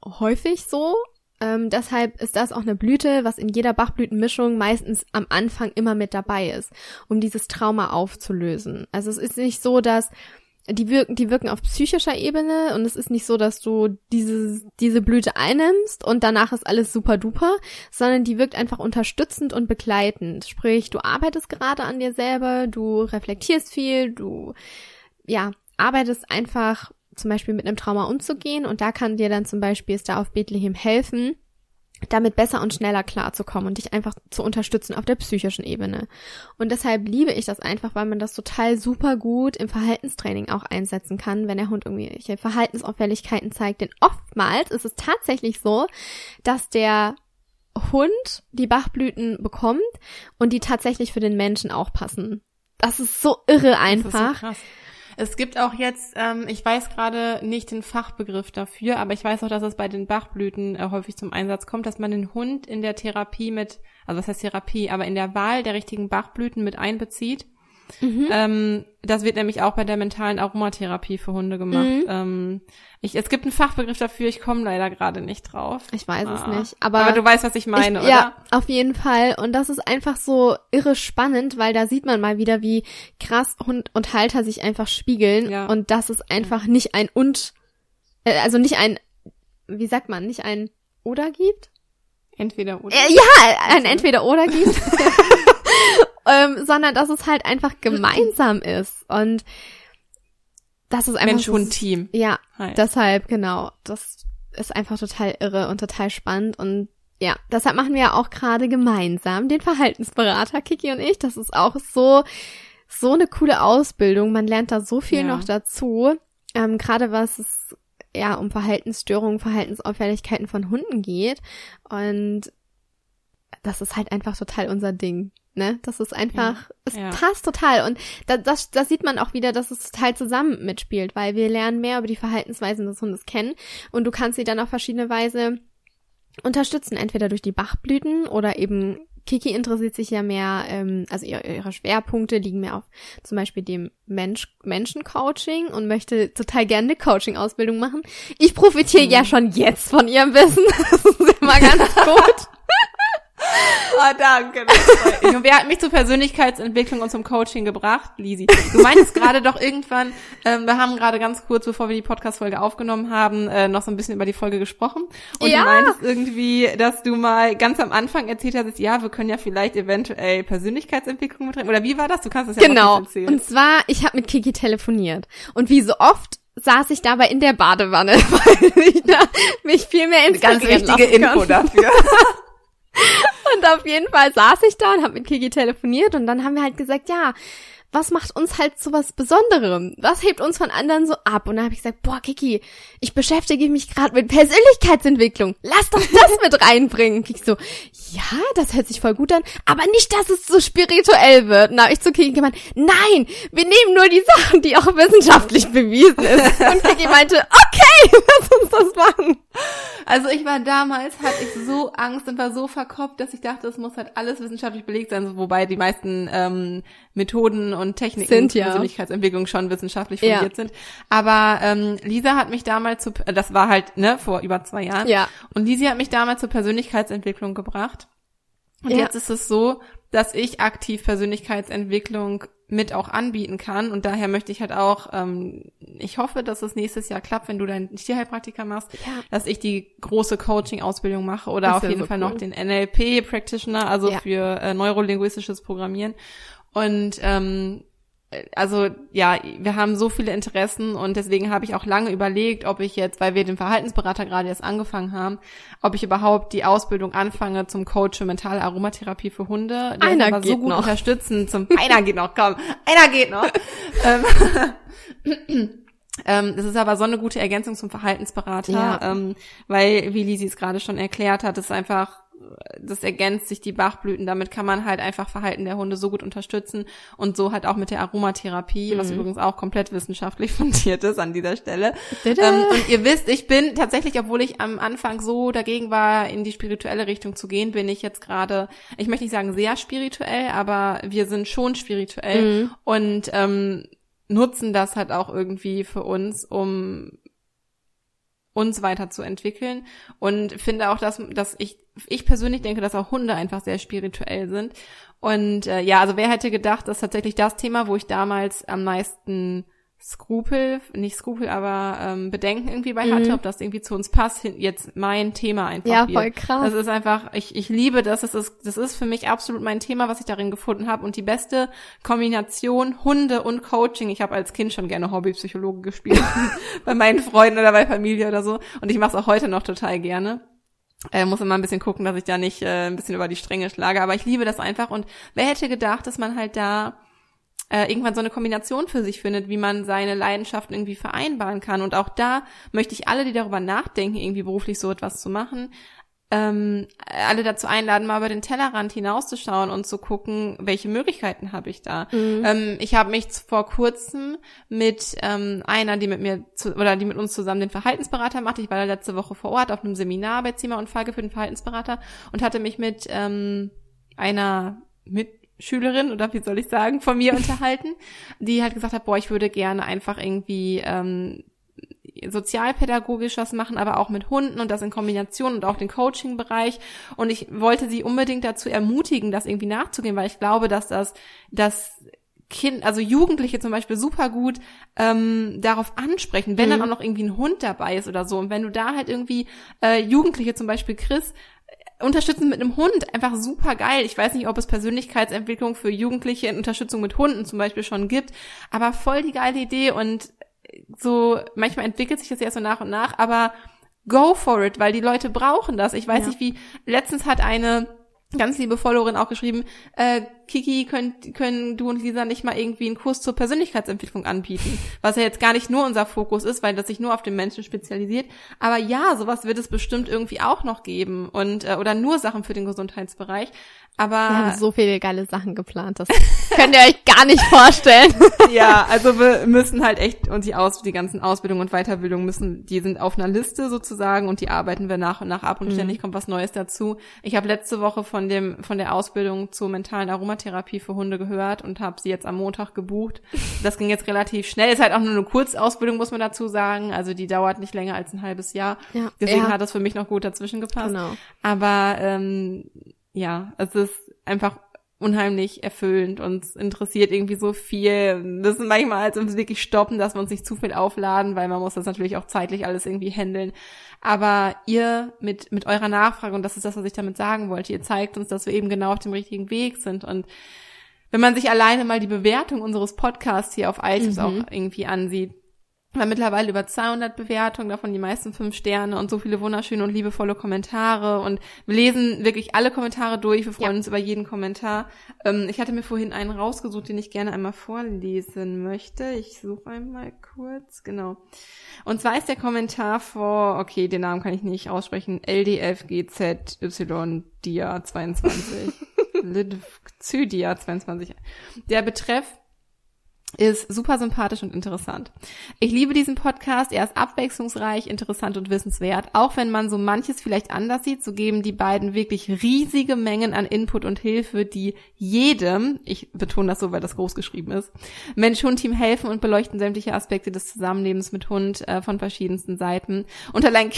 häufig so. Ähm, deshalb ist das auch eine Blüte, was in jeder Bachblütenmischung meistens am Anfang immer mit dabei ist, um dieses Trauma aufzulösen. Also es ist nicht so, dass die wirken, die wirken auf psychischer Ebene und es ist nicht so, dass du diese, diese Blüte einnimmst und danach ist alles super duper, sondern die wirkt einfach unterstützend und begleitend. Sprich, du arbeitest gerade an dir selber, du reflektierst viel, du, ja, arbeitest einfach zum Beispiel mit einem Trauma umzugehen und da kann dir dann zum Beispiel Star auf Bethlehem helfen, damit besser und schneller klarzukommen und dich einfach zu unterstützen auf der psychischen Ebene. Und deshalb liebe ich das einfach, weil man das total super gut im Verhaltenstraining auch einsetzen kann, wenn der Hund irgendwelche Verhaltensauffälligkeiten zeigt. Denn oftmals ist es tatsächlich so, dass der Hund die Bachblüten bekommt und die tatsächlich für den Menschen auch passen. Das ist so irre einfach. Das ist so krass. Es gibt auch jetzt, ähm, ich weiß gerade nicht den Fachbegriff dafür, aber ich weiß auch, dass es bei den Bachblüten äh, häufig zum Einsatz kommt, dass man den Hund in der Therapie mit, also was heißt Therapie, aber in der Wahl der richtigen Bachblüten mit einbezieht. Mhm. Ähm, das wird nämlich auch bei der mentalen Aromatherapie für Hunde gemacht. Mhm. Ähm, ich, es gibt einen Fachbegriff dafür, ich komme leider gerade nicht drauf. Ich weiß ah. es nicht. Aber, aber du weißt, was ich meine, ich, oder? Ja, auf jeden Fall. Und das ist einfach so irre spannend, weil da sieht man mal wieder, wie krass Hund und Halter sich einfach spiegeln. Ja. Und das ist einfach nicht ein und, äh, also nicht ein, wie sagt man, nicht ein oder gibt? Entweder oder. Äh, ja, ein entweder oder gibt. ähm, sondern dass es halt einfach gemeinsam ist und das ist einfach Mensch und Team. Ja, halt. deshalb genau. Das ist einfach total irre und total spannend und ja, deshalb machen wir ja auch gerade gemeinsam den Verhaltensberater Kiki und ich. Das ist auch so so eine coole Ausbildung. Man lernt da so viel ja. noch dazu. Ähm, gerade was es ja um Verhaltensstörungen, Verhaltensauffälligkeiten von Hunden geht und das ist halt einfach total unser Ding. Ne? Das ist einfach, ja, es ja. passt total. Und da, das, das sieht man auch wieder, dass es total zusammen mitspielt, weil wir lernen mehr über die Verhaltensweisen des Hundes kennen und du kannst sie dann auf verschiedene Weise unterstützen, entweder durch die Bachblüten oder eben Kiki interessiert sich ja mehr, ähm, also ihre, ihre Schwerpunkte liegen mehr auf zum Beispiel dem Mensch, Menschencoaching und möchte total gerne eine Coaching-Ausbildung machen. Ich profitiere mhm. ja schon jetzt von ihrem Wissen. Das ist immer ganz gut. Oh, danke. Und wer hat mich zur Persönlichkeitsentwicklung und zum Coaching gebracht? Lisi. Du meintest gerade doch irgendwann, ähm, wir haben gerade ganz kurz, bevor wir die Podcast-Folge aufgenommen haben, äh, noch so ein bisschen über die Folge gesprochen. Und ja. du meintest irgendwie, dass du mal ganz am Anfang erzählt hast, ja, wir können ja vielleicht eventuell Persönlichkeitsentwicklung mitnehmen. Oder wie war das? Du kannst es ja genau. erzählen. Genau. Und zwar, ich habe mit Kiki telefoniert. Und wie so oft saß ich dabei in der Badewanne, weil ich da mich viel mehr inspirieren Ganz wichtige Info dafür. Und auf jeden Fall saß ich da und habe mit Kiki telefoniert und dann haben wir halt gesagt, ja, was macht uns halt so was Besonderem? Was hebt uns von anderen so ab? Und dann habe ich gesagt, boah, Kiki, ich beschäftige mich gerade mit Persönlichkeitsentwicklung. Lass doch das mit reinbringen. Kiki so, ja, das hört sich voll gut an, aber nicht, dass es so spirituell wird. Und da habe ich zu Kiki gemeint, nein, wir nehmen nur die Sachen, die auch wissenschaftlich bewiesen ist. Und Kiki meinte, okay, lass uns das machen. Also ich war damals, hatte ich so Angst und war so verkopft, dass ich dachte, es muss halt alles wissenschaftlich belegt sein, wobei die meisten ähm, Methoden und Techniken sind, ja. Persönlichkeitsentwicklung schon wissenschaftlich fundiert ja. sind. Aber ähm, Lisa hat mich damals zu, das war halt ne vor über zwei Jahren. Ja. Und Lisa hat mich damals zur Persönlichkeitsentwicklung gebracht. Und ja. jetzt ist es so, dass ich aktiv Persönlichkeitsentwicklung mit auch anbieten kann. Und daher möchte ich halt auch, ähm, ich hoffe, dass es nächstes Jahr klappt, wenn du deinen Tierheilpraktiker machst, ja. dass ich die große Coaching-Ausbildung mache oder das auf jeden so Fall cool. noch den NLP-Practitioner, also ja. für äh, neurolinguistisches Programmieren. Und ähm, also ja, wir haben so viele Interessen und deswegen habe ich auch lange überlegt, ob ich jetzt, weil wir den Verhaltensberater gerade erst angefangen haben, ob ich überhaupt die Ausbildung anfange zum Coach für mentale Aromatherapie für Hunde. Der einer geht so gut noch. unterstützen zum, einer geht noch, komm, einer geht noch. Ähm, ähm, das ist aber so eine gute Ergänzung zum Verhaltensberater, ja. ähm, weil, wie Lisi es gerade schon erklärt hat, ist einfach, das ergänzt sich die Bachblüten. Damit kann man halt einfach Verhalten der Hunde so gut unterstützen und so halt auch mit der Aromatherapie, mhm. was übrigens auch komplett wissenschaftlich fundiert ist an dieser Stelle. Ähm, und ihr wisst, ich bin tatsächlich, obwohl ich am Anfang so dagegen war, in die spirituelle Richtung zu gehen, bin ich jetzt gerade, ich möchte nicht sagen sehr spirituell, aber wir sind schon spirituell mhm. und ähm, nutzen das halt auch irgendwie für uns, um uns weiterzuentwickeln und finde auch, dass, dass ich, ich persönlich denke, dass auch Hunde einfach sehr spirituell sind. Und äh, ja, also wer hätte gedacht, dass tatsächlich das Thema, wo ich damals am meisten Skrupel, nicht Skrupel, aber ähm, Bedenken irgendwie bei hatte, mhm. ob das irgendwie zu uns passt, jetzt mein Thema einfach Ja, voll krass. Das ist einfach, ich, ich liebe das, das ist, das ist für mich absolut mein Thema, was ich darin gefunden habe und die beste Kombination Hunde und Coaching. Ich habe als Kind schon gerne Hobbypsychologe gespielt, bei meinen Freunden oder bei Familie oder so und ich mache es auch heute noch total gerne. Äh, muss immer ein bisschen gucken, dass ich da nicht äh, ein bisschen über die Stränge schlage, aber ich liebe das einfach und wer hätte gedacht, dass man halt da äh, irgendwann so eine Kombination für sich findet, wie man seine Leidenschaften irgendwie vereinbaren kann. Und auch da möchte ich alle, die darüber nachdenken, irgendwie beruflich so etwas zu machen, ähm, alle dazu einladen, mal über den Tellerrand hinauszuschauen und zu gucken, welche Möglichkeiten habe ich da. Mhm. Ähm, ich habe mich vor kurzem mit ähm, einer, die mit mir zu, oder die mit uns zusammen den Verhaltensberater macht. Ich war da letzte Woche vor Ort auf einem Seminar bei Zimmer und Falke für den Verhaltensberater und hatte mich mit ähm, einer mit Schülerin oder wie soll ich sagen, von mir unterhalten, die halt gesagt hat, boah, ich würde gerne einfach irgendwie ähm, sozialpädagogisch was machen, aber auch mit Hunden und das in Kombination und auch den Coaching-Bereich. Und ich wollte sie unbedingt dazu ermutigen, das irgendwie nachzugehen, weil ich glaube, dass das, das Kind, also Jugendliche zum Beispiel super gut ähm, darauf ansprechen, wenn mhm. dann auch noch irgendwie ein Hund dabei ist oder so. Und wenn du da halt irgendwie äh, Jugendliche zum Beispiel kriegst, Unterstützen mit einem Hund einfach super geil. Ich weiß nicht, ob es Persönlichkeitsentwicklung für Jugendliche in Unterstützung mit Hunden zum Beispiel schon gibt, aber voll die geile Idee und so manchmal entwickelt sich das ja so nach und nach, aber go for it, weil die Leute brauchen das. Ich weiß ja. nicht, wie letztens hat eine ganz liebe Followerin auch geschrieben, äh, Kiki, könnt, können du und Lisa nicht mal irgendwie einen Kurs zur Persönlichkeitsentwicklung anbieten? Was ja jetzt gar nicht nur unser Fokus ist, weil das sich nur auf den Menschen spezialisiert. Aber ja, sowas wird es bestimmt irgendwie auch noch geben und äh, oder nur Sachen für den Gesundheitsbereich. Aber wir haben so viele geile Sachen geplant, das könnt ihr euch gar nicht vorstellen. ja, also wir müssen halt echt und die Aus die ganzen Ausbildungen und Weiterbildungen müssen, die sind auf einer Liste sozusagen und die arbeiten wir nach und nach ab und mhm. ständig kommt was Neues dazu. Ich habe letzte Woche von dem von der Ausbildung zur mentalen Aromatherapie für Hunde gehört und habe sie jetzt am Montag gebucht. Das ging jetzt relativ schnell. Ist halt auch nur eine Kurzausbildung, muss man dazu sagen. Also die dauert nicht länger als ein halbes Jahr. Ja. Deswegen ja. hat das für mich noch gut dazwischen gepasst. Genau. Aber ähm, ja, es ist einfach unheimlich erfüllend. Uns interessiert irgendwie so viel. Wir müssen manchmal halt uns wirklich stoppen, dass wir uns nicht zu viel aufladen, weil man muss das natürlich auch zeitlich alles irgendwie handeln. Aber ihr mit, mit eurer Nachfrage, und das ist das, was ich damit sagen wollte, ihr zeigt uns, dass wir eben genau auf dem richtigen Weg sind. Und wenn man sich alleine mal die Bewertung unseres Podcasts hier auf iTunes mhm. auch irgendwie ansieht, haben mittlerweile über 200 Bewertungen, davon die meisten fünf Sterne und so viele wunderschöne und liebevolle Kommentare. Und wir lesen wirklich alle Kommentare durch. Wir freuen ja. uns über jeden Kommentar. Ähm, ich hatte mir vorhin einen rausgesucht, den ich gerne einmal vorlesen möchte. Ich suche einmal kurz. Genau. Und zwar ist der Kommentar vor, okay, den Namen kann ich nicht aussprechen, LDFGZY Dia 22. Zydia 22. Der Betreff ist super sympathisch und interessant. Ich liebe diesen Podcast. Er ist abwechslungsreich, interessant und wissenswert. Auch wenn man so manches vielleicht anders sieht, so geben die beiden wirklich riesige Mengen an Input und Hilfe, die jedem, ich betone das so, weil das groß geschrieben ist, Mensch-Hund-Team helfen und beleuchten sämtliche Aspekte des Zusammenlebens mit Hund äh, von verschiedensten Seiten. Und allein,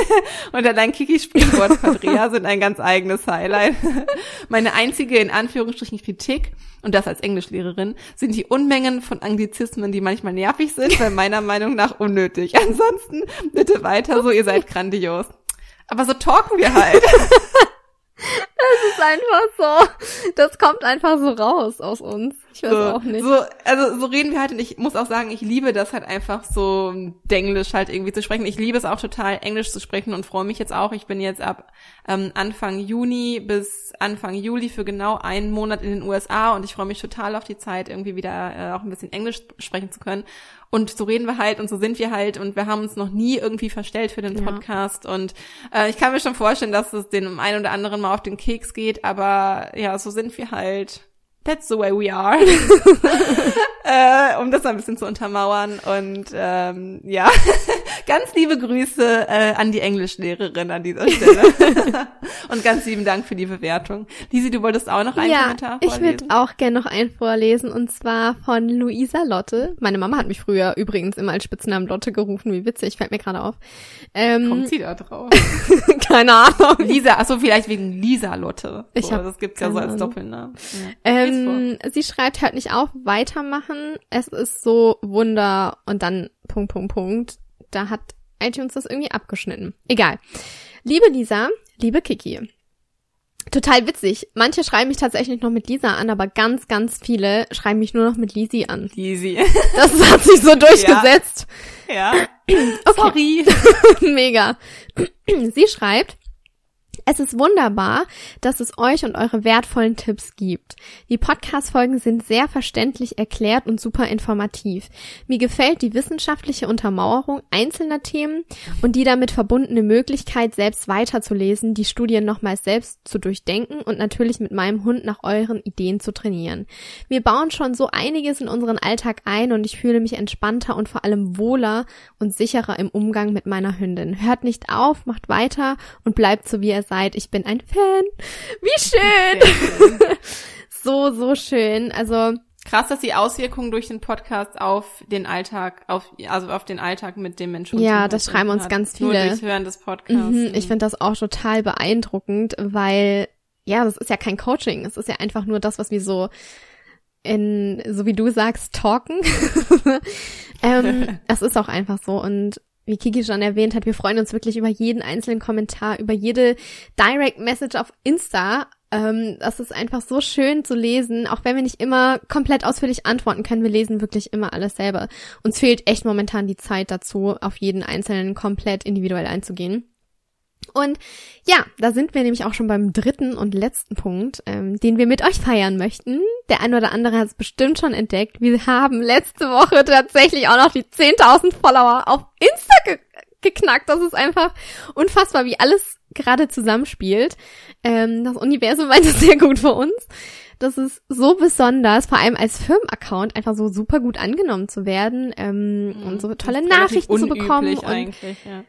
und allein Kikis Springwort Padrea sind ein ganz eigenes Highlight. Meine einzige, in Anführungsstrichen, Kritik und das als Englischlehrerin, sind die Unmengen von Anglizismen, die manchmal nervig sind, weil meiner Meinung nach unnötig. Ansonsten bitte weiter so, ihr seid grandios. Aber so talken wir halt. Das ist einfach so. Das kommt einfach so raus aus uns. Ich weiß so, auch nicht. So, also so reden wir halt und ich muss auch sagen, ich liebe das halt einfach so Denglisch halt irgendwie zu sprechen. Ich liebe es auch total, Englisch zu sprechen und freue mich jetzt auch. Ich bin jetzt ab ähm, Anfang Juni bis Anfang Juli für genau einen Monat in den USA und ich freue mich total auf die Zeit, irgendwie wieder äh, auch ein bisschen Englisch sprechen zu können. Und so reden wir halt und so sind wir halt und wir haben uns noch nie irgendwie verstellt für den Ja. Podcast. Und äh, ich kann mir schon vorstellen, dass es den einen oder anderen mal auf den Keks geht, aber ja, so sind wir halt. That's the way we are. äh, um das ein bisschen zu untermauern. Und ähm, ja, ganz liebe Grüße äh, an die Englischlehrerin an dieser Stelle. und ganz lieben Dank für die Bewertung. Lisi, du wolltest auch noch einen ja, Kommentar ich vorlesen? würde auch gerne noch einen vorlesen und zwar von Luisa Lotte. Meine Mama hat mich früher übrigens immer als Spitznamen Lotte gerufen. Wie witzig, fällt mir gerade auf. Ähm, Kommt sie da drauf? keine Ahnung. Lisa, achso, vielleicht wegen Lisa Lotte. So, Ich hab das gibt's ja so als. Doppelnamen. Ja. Lies Ähm, sie schreibt halt nicht auf, weitermachen. Es ist so Wunder und dann Punkt, Punkt, Punkt. Da hat iTunes das irgendwie abgeschnitten. Egal. Liebe Lisa, liebe Kiki. Total witzig. Manche schreiben mich tatsächlich noch mit Lisa an, aber ganz, ganz viele schreiben mich nur noch mit Lisi an. Lisi. Das hat sich so durchgesetzt. ja. Sorry. Mega. Sie schreibt, es ist wunderbar, dass es euch und eure wertvollen Tipps gibt. Die Podcast-Folgen sind sehr verständlich erklärt und super informativ. Mir gefällt die wissenschaftliche Untermauerung einzelner Themen und die damit verbundene Möglichkeit, selbst weiterzulesen, die Studien nochmals selbst zu durchdenken und natürlich mit meinem Hund nach euren Ideen zu trainieren. Wir bauen schon so einiges in unseren Alltag ein und ich fühle mich entspannter und vor allem wohler und sicherer im Umgang mit meiner Hündin. Hört nicht auf, macht weiter und bleibt so wie ihr seid. Ich bin ein Fan. Wie schön. so, so schön. Also, Krass, dass die Auswirkungen durch den Podcast auf den Alltag, auf, also auf den Alltag mit dem Menschen. Ja, das schreiben uns hat. ganz Nur viele. durchs Hören des Podcasts. mhm, ich finde das auch total beeindruckend, weil, ja, das ist ja kein Coaching. Es ist ja einfach nur das, was wir so in, so wie du sagst, talken. ähm, das ist auch einfach so und wie Kiki schon erwähnt hat, wir freuen uns wirklich über jeden einzelnen Kommentar, über jede Direct Message auf Insta. Ähm, das ist einfach so schön zu lesen, auch wenn wir nicht immer komplett ausführlich antworten können. Wir lesen wirklich immer alles selber. Uns fehlt echt momentan die Zeit dazu, auf jeden einzelnen komplett individuell einzugehen. Und ja, da sind wir nämlich auch schon beim dritten und letzten Punkt, ähm, den wir mit euch feiern möchten. Der eine oder andere hat es bestimmt schon entdeckt. Wir haben letzte Woche tatsächlich auch noch die 10.000 Follower auf Insta ge geknackt. Das ist einfach unfassbar, wie alles gerade zusammenspielt. Ähm, das Universum meint es sehr gut für uns. Das ist so besonders, vor allem als Firmenaccount einfach so super gut angenommen zu werden ähm, und so tolle Mhm. Nachrichten zu bekommen. Und eigentlich, ja.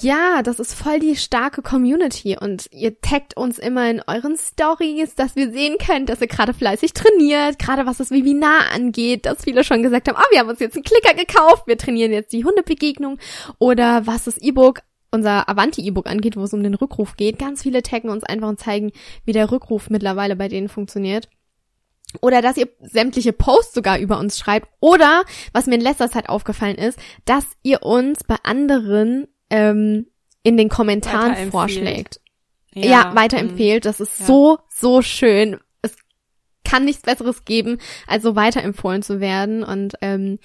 Ja, das ist voll die starke Community und ihr taggt uns immer in euren Stories, dass wir sehen können, dass ihr gerade fleißig trainiert, gerade was das Webinar angeht, dass viele schon gesagt haben, ah, wir haben uns jetzt einen Klicker gekauft, wir trainieren jetzt die Hundebegegnung oder was das E-Book unser Avanti-E-Book angeht, wo es um den Rückruf geht. Ganz viele taggen uns einfach und zeigen, wie der Rückruf mittlerweile bei denen funktioniert. Oder dass ihr sämtliche Posts sogar über uns schreibt. Oder, was mir in letzter Zeit aufgefallen ist, dass ihr uns bei anderen ähm, in den Kommentaren vorschlägt. Ja, mm. weiterempfehlt. Das ist Ja. so, so schön. Es kann nichts Besseres geben, als so weiterempfohlen zu werden. Und ähm,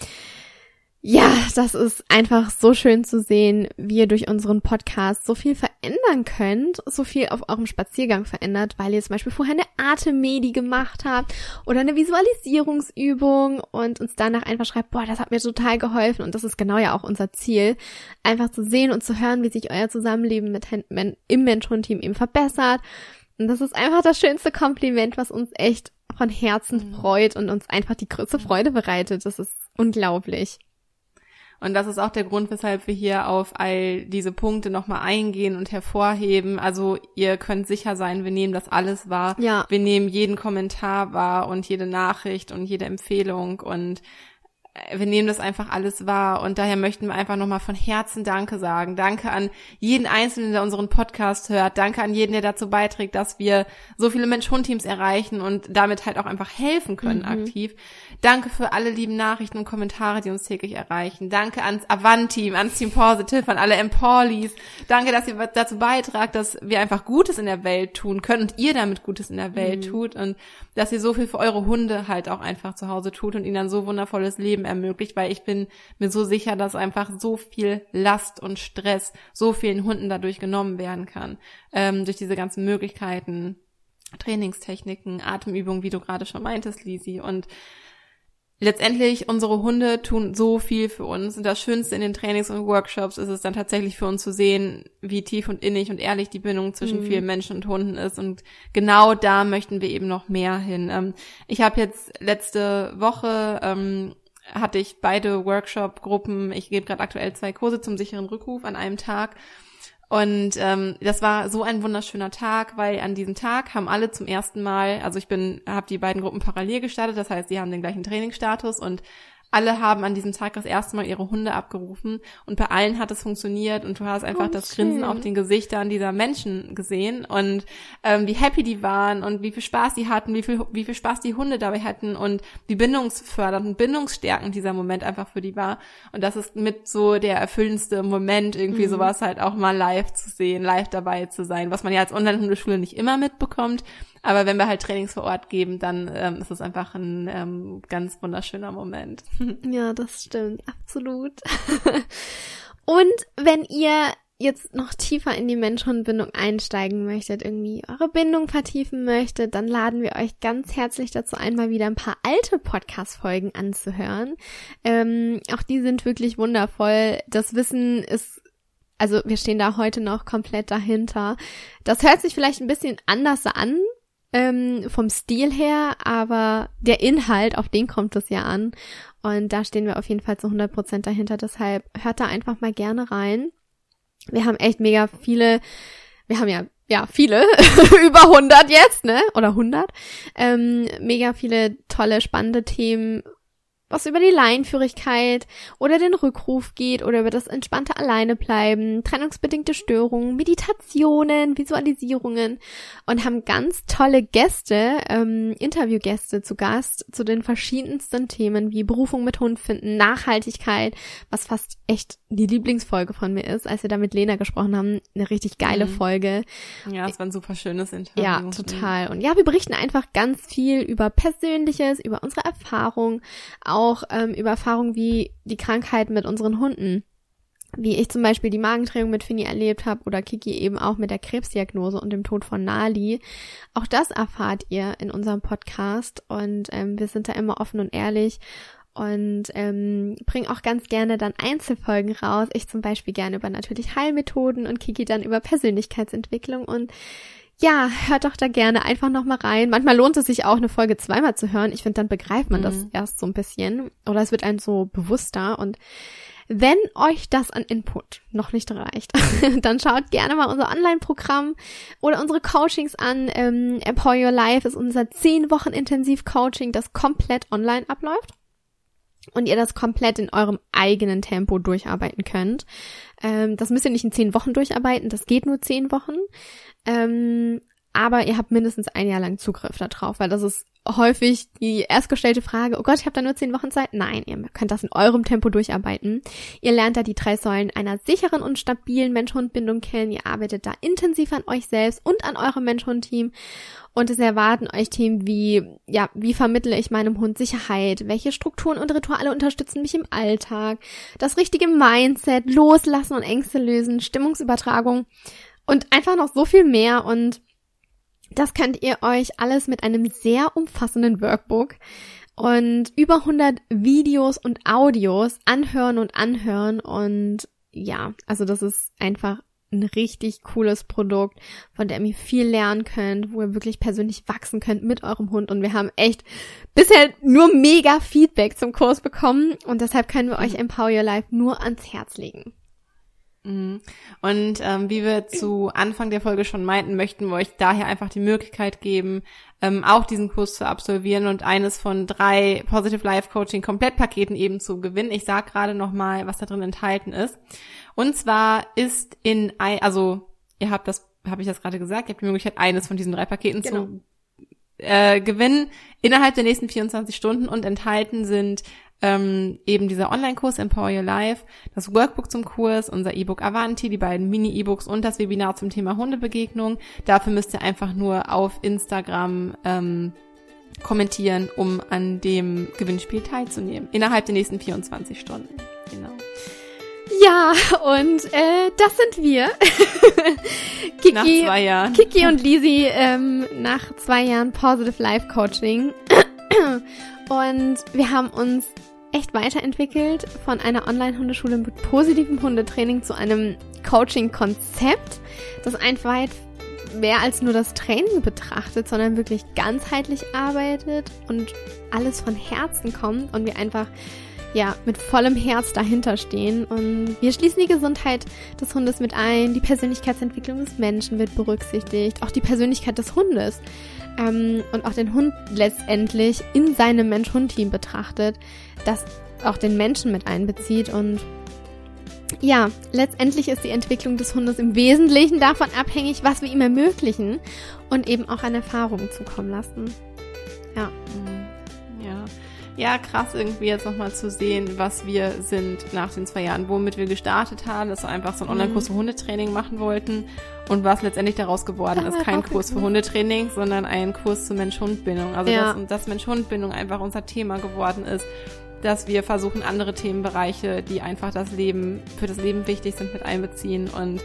ja, das ist einfach so schön zu sehen, wie ihr durch unseren Podcast so viel verändern könnt, so viel auf eurem Spaziergang verändert, weil ihr zum Beispiel vorher eine Atemmedi gemacht habt oder eine Visualisierungsübung und uns danach einfach schreibt, boah, das hat mir total geholfen und das ist genau ja auch unser Ziel, einfach zu sehen und zu hören, wie sich euer Zusammenleben mit im Mentorenteam eben verbessert. Und das ist einfach das schönste Kompliment, was uns echt von Herzen freut und uns einfach die größte Freude bereitet. Das ist unglaublich. Und das ist auch der Grund, weshalb wir hier auf all diese Punkte nochmal eingehen und hervorheben. Also ihr könnt sicher sein, wir nehmen das alles wahr. Ja. Wir nehmen jeden Kommentar wahr und jede Nachricht und jede Empfehlung und wir nehmen das einfach alles wahr und daher möchten wir einfach nochmal von Herzen Danke sagen. Danke an jeden Einzelnen, der unseren Podcast hört. Danke an jeden, der dazu beiträgt, dass wir so viele Mensch-Hund-Teams erreichen und damit halt auch einfach helfen können mhm. aktiv. Danke für alle lieben Nachrichten und Kommentare, die uns täglich erreichen. Danke ans Avant-Team, ans Team Positive, an alle Emporlis. Danke, dass ihr dazu beitragt, dass wir einfach Gutes in der Welt tun können und ihr damit Gutes in der Welt mhm. tut und dass ihr so viel für eure Hunde halt auch einfach zu Hause tut und ihnen dann so wundervolles Leben ermöglicht, weil ich bin mir so sicher, dass einfach so viel Last und Stress so vielen Hunden dadurch genommen werden kann, ähm, durch diese ganzen Möglichkeiten, Trainingstechniken, Atemübungen, wie du gerade schon meintest, Lisi. Und letztendlich, unsere Hunde tun so viel für uns. Und das Schönste in den Trainings und Workshops ist es dann tatsächlich für uns zu sehen, wie tief und innig und ehrlich die Bindung zwischen mhm. vielen Menschen und Hunden ist. Und genau da möchten wir eben noch mehr hin. Ähm, ich habe jetzt letzte Woche ähm, hatte ich beide Workshop-Gruppen. Ich gebe gerade aktuell zwei Kurse zum sicheren Rückruf an einem Tag. Und ähm, das war so ein wunderschöner Tag, weil an diesem Tag haben alle zum ersten Mal, also ich bin, habe die beiden Gruppen parallel gestartet, das heißt, sie haben den gleichen Trainingsstatus und alle haben an diesem Tag das erste Mal ihre Hunde abgerufen und bei allen hat es funktioniert und du hast einfach oh, das Grinsen auf den Gesichtern dieser Menschen gesehen und ähm, wie happy die waren und wie viel Spaß die hatten, wie viel, wie viel Spaß die Hunde dabei hatten und wie bindungsfördernd und bindungsstärkend dieser Moment einfach für die war. Und das ist mit so der erfüllendste Moment, irgendwie mhm. sowas halt auch mal live zu sehen, live dabei zu sein, was man ja als Online-Hundeschule nicht immer mitbekommt. Aber wenn wir halt Trainings vor Ort geben, dann ähm, ist es einfach ein ähm, ganz wunderschöner Moment. Ja, das stimmt, absolut. Und wenn ihr jetzt noch tiefer in die Mensch-Hund-Bindung einsteigen möchtet, irgendwie eure Bindung vertiefen möchtet, dann laden wir euch ganz herzlich dazu ein, mal wieder ein paar alte Podcast-Folgen anzuhören. Ähm, auch die sind wirklich wundervoll. Das Wissen ist also wir stehen da heute noch komplett dahinter. Das hört sich vielleicht ein bisschen anders an, ähm, vom Stil her, aber der Inhalt, auf den kommt es ja an. Und da stehen wir auf jeden Fall zu 100% dahinter. Deshalb hört da einfach mal gerne rein. Wir haben echt mega viele, wir haben ja ja, viele, über 100 jetzt, ne? Oder 100. Ähm, mega viele tolle, spannende Themen was über die Leinführigkeit oder den Rückruf geht oder über das entspannte Alleinebleiben, trennungsbedingte Störungen, Meditationen, Visualisierungen und haben ganz tolle Gäste, ähm, Interviewgäste zu Gast zu den verschiedensten Themen wie Berufung mit Hund finden, Nachhaltigkeit, was fast echt die Lieblingsfolge von mir ist, als wir da mit Lena gesprochen haben. Eine richtig geile mhm. Folge. Ja, es war ein super schönes Interview. Ja, total. Und ja, wir berichten einfach ganz viel über Persönliches, über unsere Erfahrung, auch ähm, über Erfahrungen wie die Krankheit mit unseren Hunden. Wie ich zum Beispiel die Magendrehung mit Finny erlebt habe oder Kiki eben auch mit der Krebsdiagnose und dem Tod von Nali. Auch das erfahrt ihr in unserem Podcast und ähm, wir sind da immer offen und ehrlich und ähm, bringe auch ganz gerne dann Einzelfolgen raus. Ich zum Beispiel gerne über natürlich Heilmethoden und Kiki dann über Persönlichkeitsentwicklung und ja, hört doch da gerne einfach nochmal rein. Manchmal lohnt es sich auch, eine Folge zweimal zu hören. Ich finde, dann begreift man mhm. das erst so ein bisschen. Oder es wird einem so bewusster. Und wenn euch das an Input noch nicht reicht, dann schaut gerne mal unser Online-Programm oder unsere Coachings an. Ähm, Empower Your Life ist unser 10 Wochen Intensiv-Coaching, das komplett online abläuft und ihr das komplett in eurem eigenen Tempo durcharbeiten könnt. Ähm, das müsst ihr nicht in zehn Wochen durcharbeiten, das geht nur zehn Wochen. Ähm, aber ihr habt mindestens ein Jahr lang Zugriff darauf, weil das ist häufig die erstgestellte Frage, oh Gott, ich habe da nur zehn Wochen Zeit. Nein, ihr könnt das in eurem Tempo durcharbeiten. Ihr lernt da die drei Säulen einer sicheren und stabilen Mensch-Hund-Bindung kennen. Ihr arbeitet da intensiv an euch selbst und an eurem Mensch-Hund-Team. Und es erwarten euch Themen wie, ja, wie vermittle ich meinem Hund Sicherheit? Welche Strukturen und Rituale unterstützen mich im Alltag? Das richtige Mindset, Loslassen und Ängste lösen, Stimmungsübertragung und einfach noch so viel mehr und das könnt ihr euch alles mit einem sehr umfassenden Workbook und über 100 Videos und Audios anhören und anhören und ja, also das ist einfach ein richtig cooles Produkt, von dem ihr viel lernen könnt, wo ihr wirklich persönlich wachsen könnt mit eurem Hund. Und wir haben echt bisher nur mega Feedback zum Kurs bekommen und deshalb können wir euch Empower Your Life nur ans Herz legen. Mhm. Und ähm, wie wir zu Anfang der Folge schon meinten, möchten wir euch daher einfach die Möglichkeit geben, ähm, auch diesen Kurs zu absolvieren und eines von drei Positive Life Coaching Komplettpaketen eben zu gewinnen. Ich sage gerade noch mal, was da drin enthalten ist. Und zwar ist in also ihr habt das, habe ich das gerade gesagt, ihr habt die Möglichkeit, eines von diesen drei Paketen genau. zu äh, gewinnen innerhalb der nächsten 24 Stunden und enthalten sind ähm, eben dieser Online-Kurs Empower Your Life, das Workbook zum Kurs, unser E-Book Avanti, die beiden Mini-E-Books und das Webinar zum Thema Hundebegegnung. Dafür müsst ihr einfach nur auf Instagram ähm, kommentieren, um an dem Gewinnspiel teilzunehmen. Innerhalb der nächsten 24 Stunden. Genau. Ja, und äh, das sind wir. Kiki, nach zwei Jahren. Kiki und Lisi ähm, nach zwei Jahren Positive Life Coaching. und wir haben uns echt weiterentwickelt. Von einer Online-Hundeschule mit positivem Hundetraining zu einem Coaching-Konzept, das einfach weit mehr als nur das Training betrachtet, sondern wirklich ganzheitlich arbeitet und alles von Herzen kommt und wir einfach ja, mit vollem Herz dahinter stehen. Und wir schließen die Gesundheit des Hundes mit ein, die Persönlichkeitsentwicklung des Menschen wird berücksichtigt, auch die Persönlichkeit des Hundes ähm, und auch den Hund letztendlich in seinem Mensch-Hund-Team betrachtet, das auch den Menschen mit einbezieht und ja, letztendlich ist die Entwicklung des Hundes im Wesentlichen davon abhängig, was wir ihm ermöglichen und eben auch an Erfahrungen zukommen lassen. Ja. Mhm. Ja. Ja, krass irgendwie jetzt nochmal zu sehen, was wir sind nach den zwei Jahren, womit wir gestartet haben, dass wir einfach so einen mhm. Online-Kurs für Hundetraining machen wollten und was letztendlich daraus geworden ist. Kein Kurs für Hundetraining, sondern ein Kurs zur Mensch-Hund-Bindung. Also ja. dass, dass Mensch-Hund-Bindung einfach unser Thema geworden ist dass wir versuchen, andere Themenbereiche, die einfach das Leben, für das Leben wichtig sind, mit einbeziehen. Und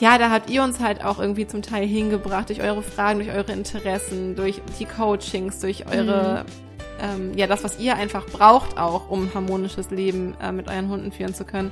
ja, da habt ihr uns halt auch irgendwie zum Teil hingebracht, durch eure Fragen, durch eure Interessen, durch die Coachings, durch eure, mhm. ähm, ja, das, was ihr einfach braucht auch, um harmonisches Leben äh, mit euren Hunden führen zu können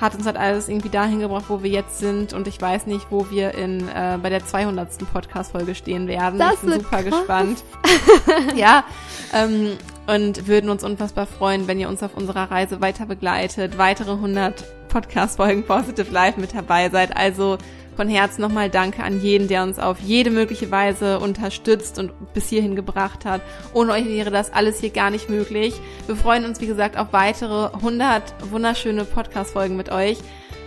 hat uns halt alles irgendwie dahin gebracht, wo wir jetzt sind und ich weiß nicht, wo wir in äh, bei der 200. Podcast-Folge stehen werden. Das ich bin super krass. gespannt. ja, ähm, und würden uns unfassbar freuen, wenn ihr uns auf unserer Reise weiter begleitet, weitere 100 Podcast-Folgen Positive Life mit dabei seid. Also von Herzen nochmal Danke an jeden, der uns auf jede mögliche Weise unterstützt und bis hierhin gebracht hat. Ohne euch wäre das alles hier gar nicht möglich. Wir freuen uns, wie gesagt, auf weitere 100 wunderschöne Podcast-Folgen mit euch.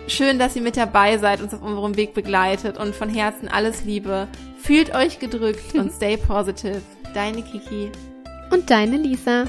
Schön, dass ihr mit dabei seid, uns auf unserem Weg begleitet und von Herzen alles Liebe. Fühlt euch gedrückt und stay positive. Deine Kiki. Und deine Lisa.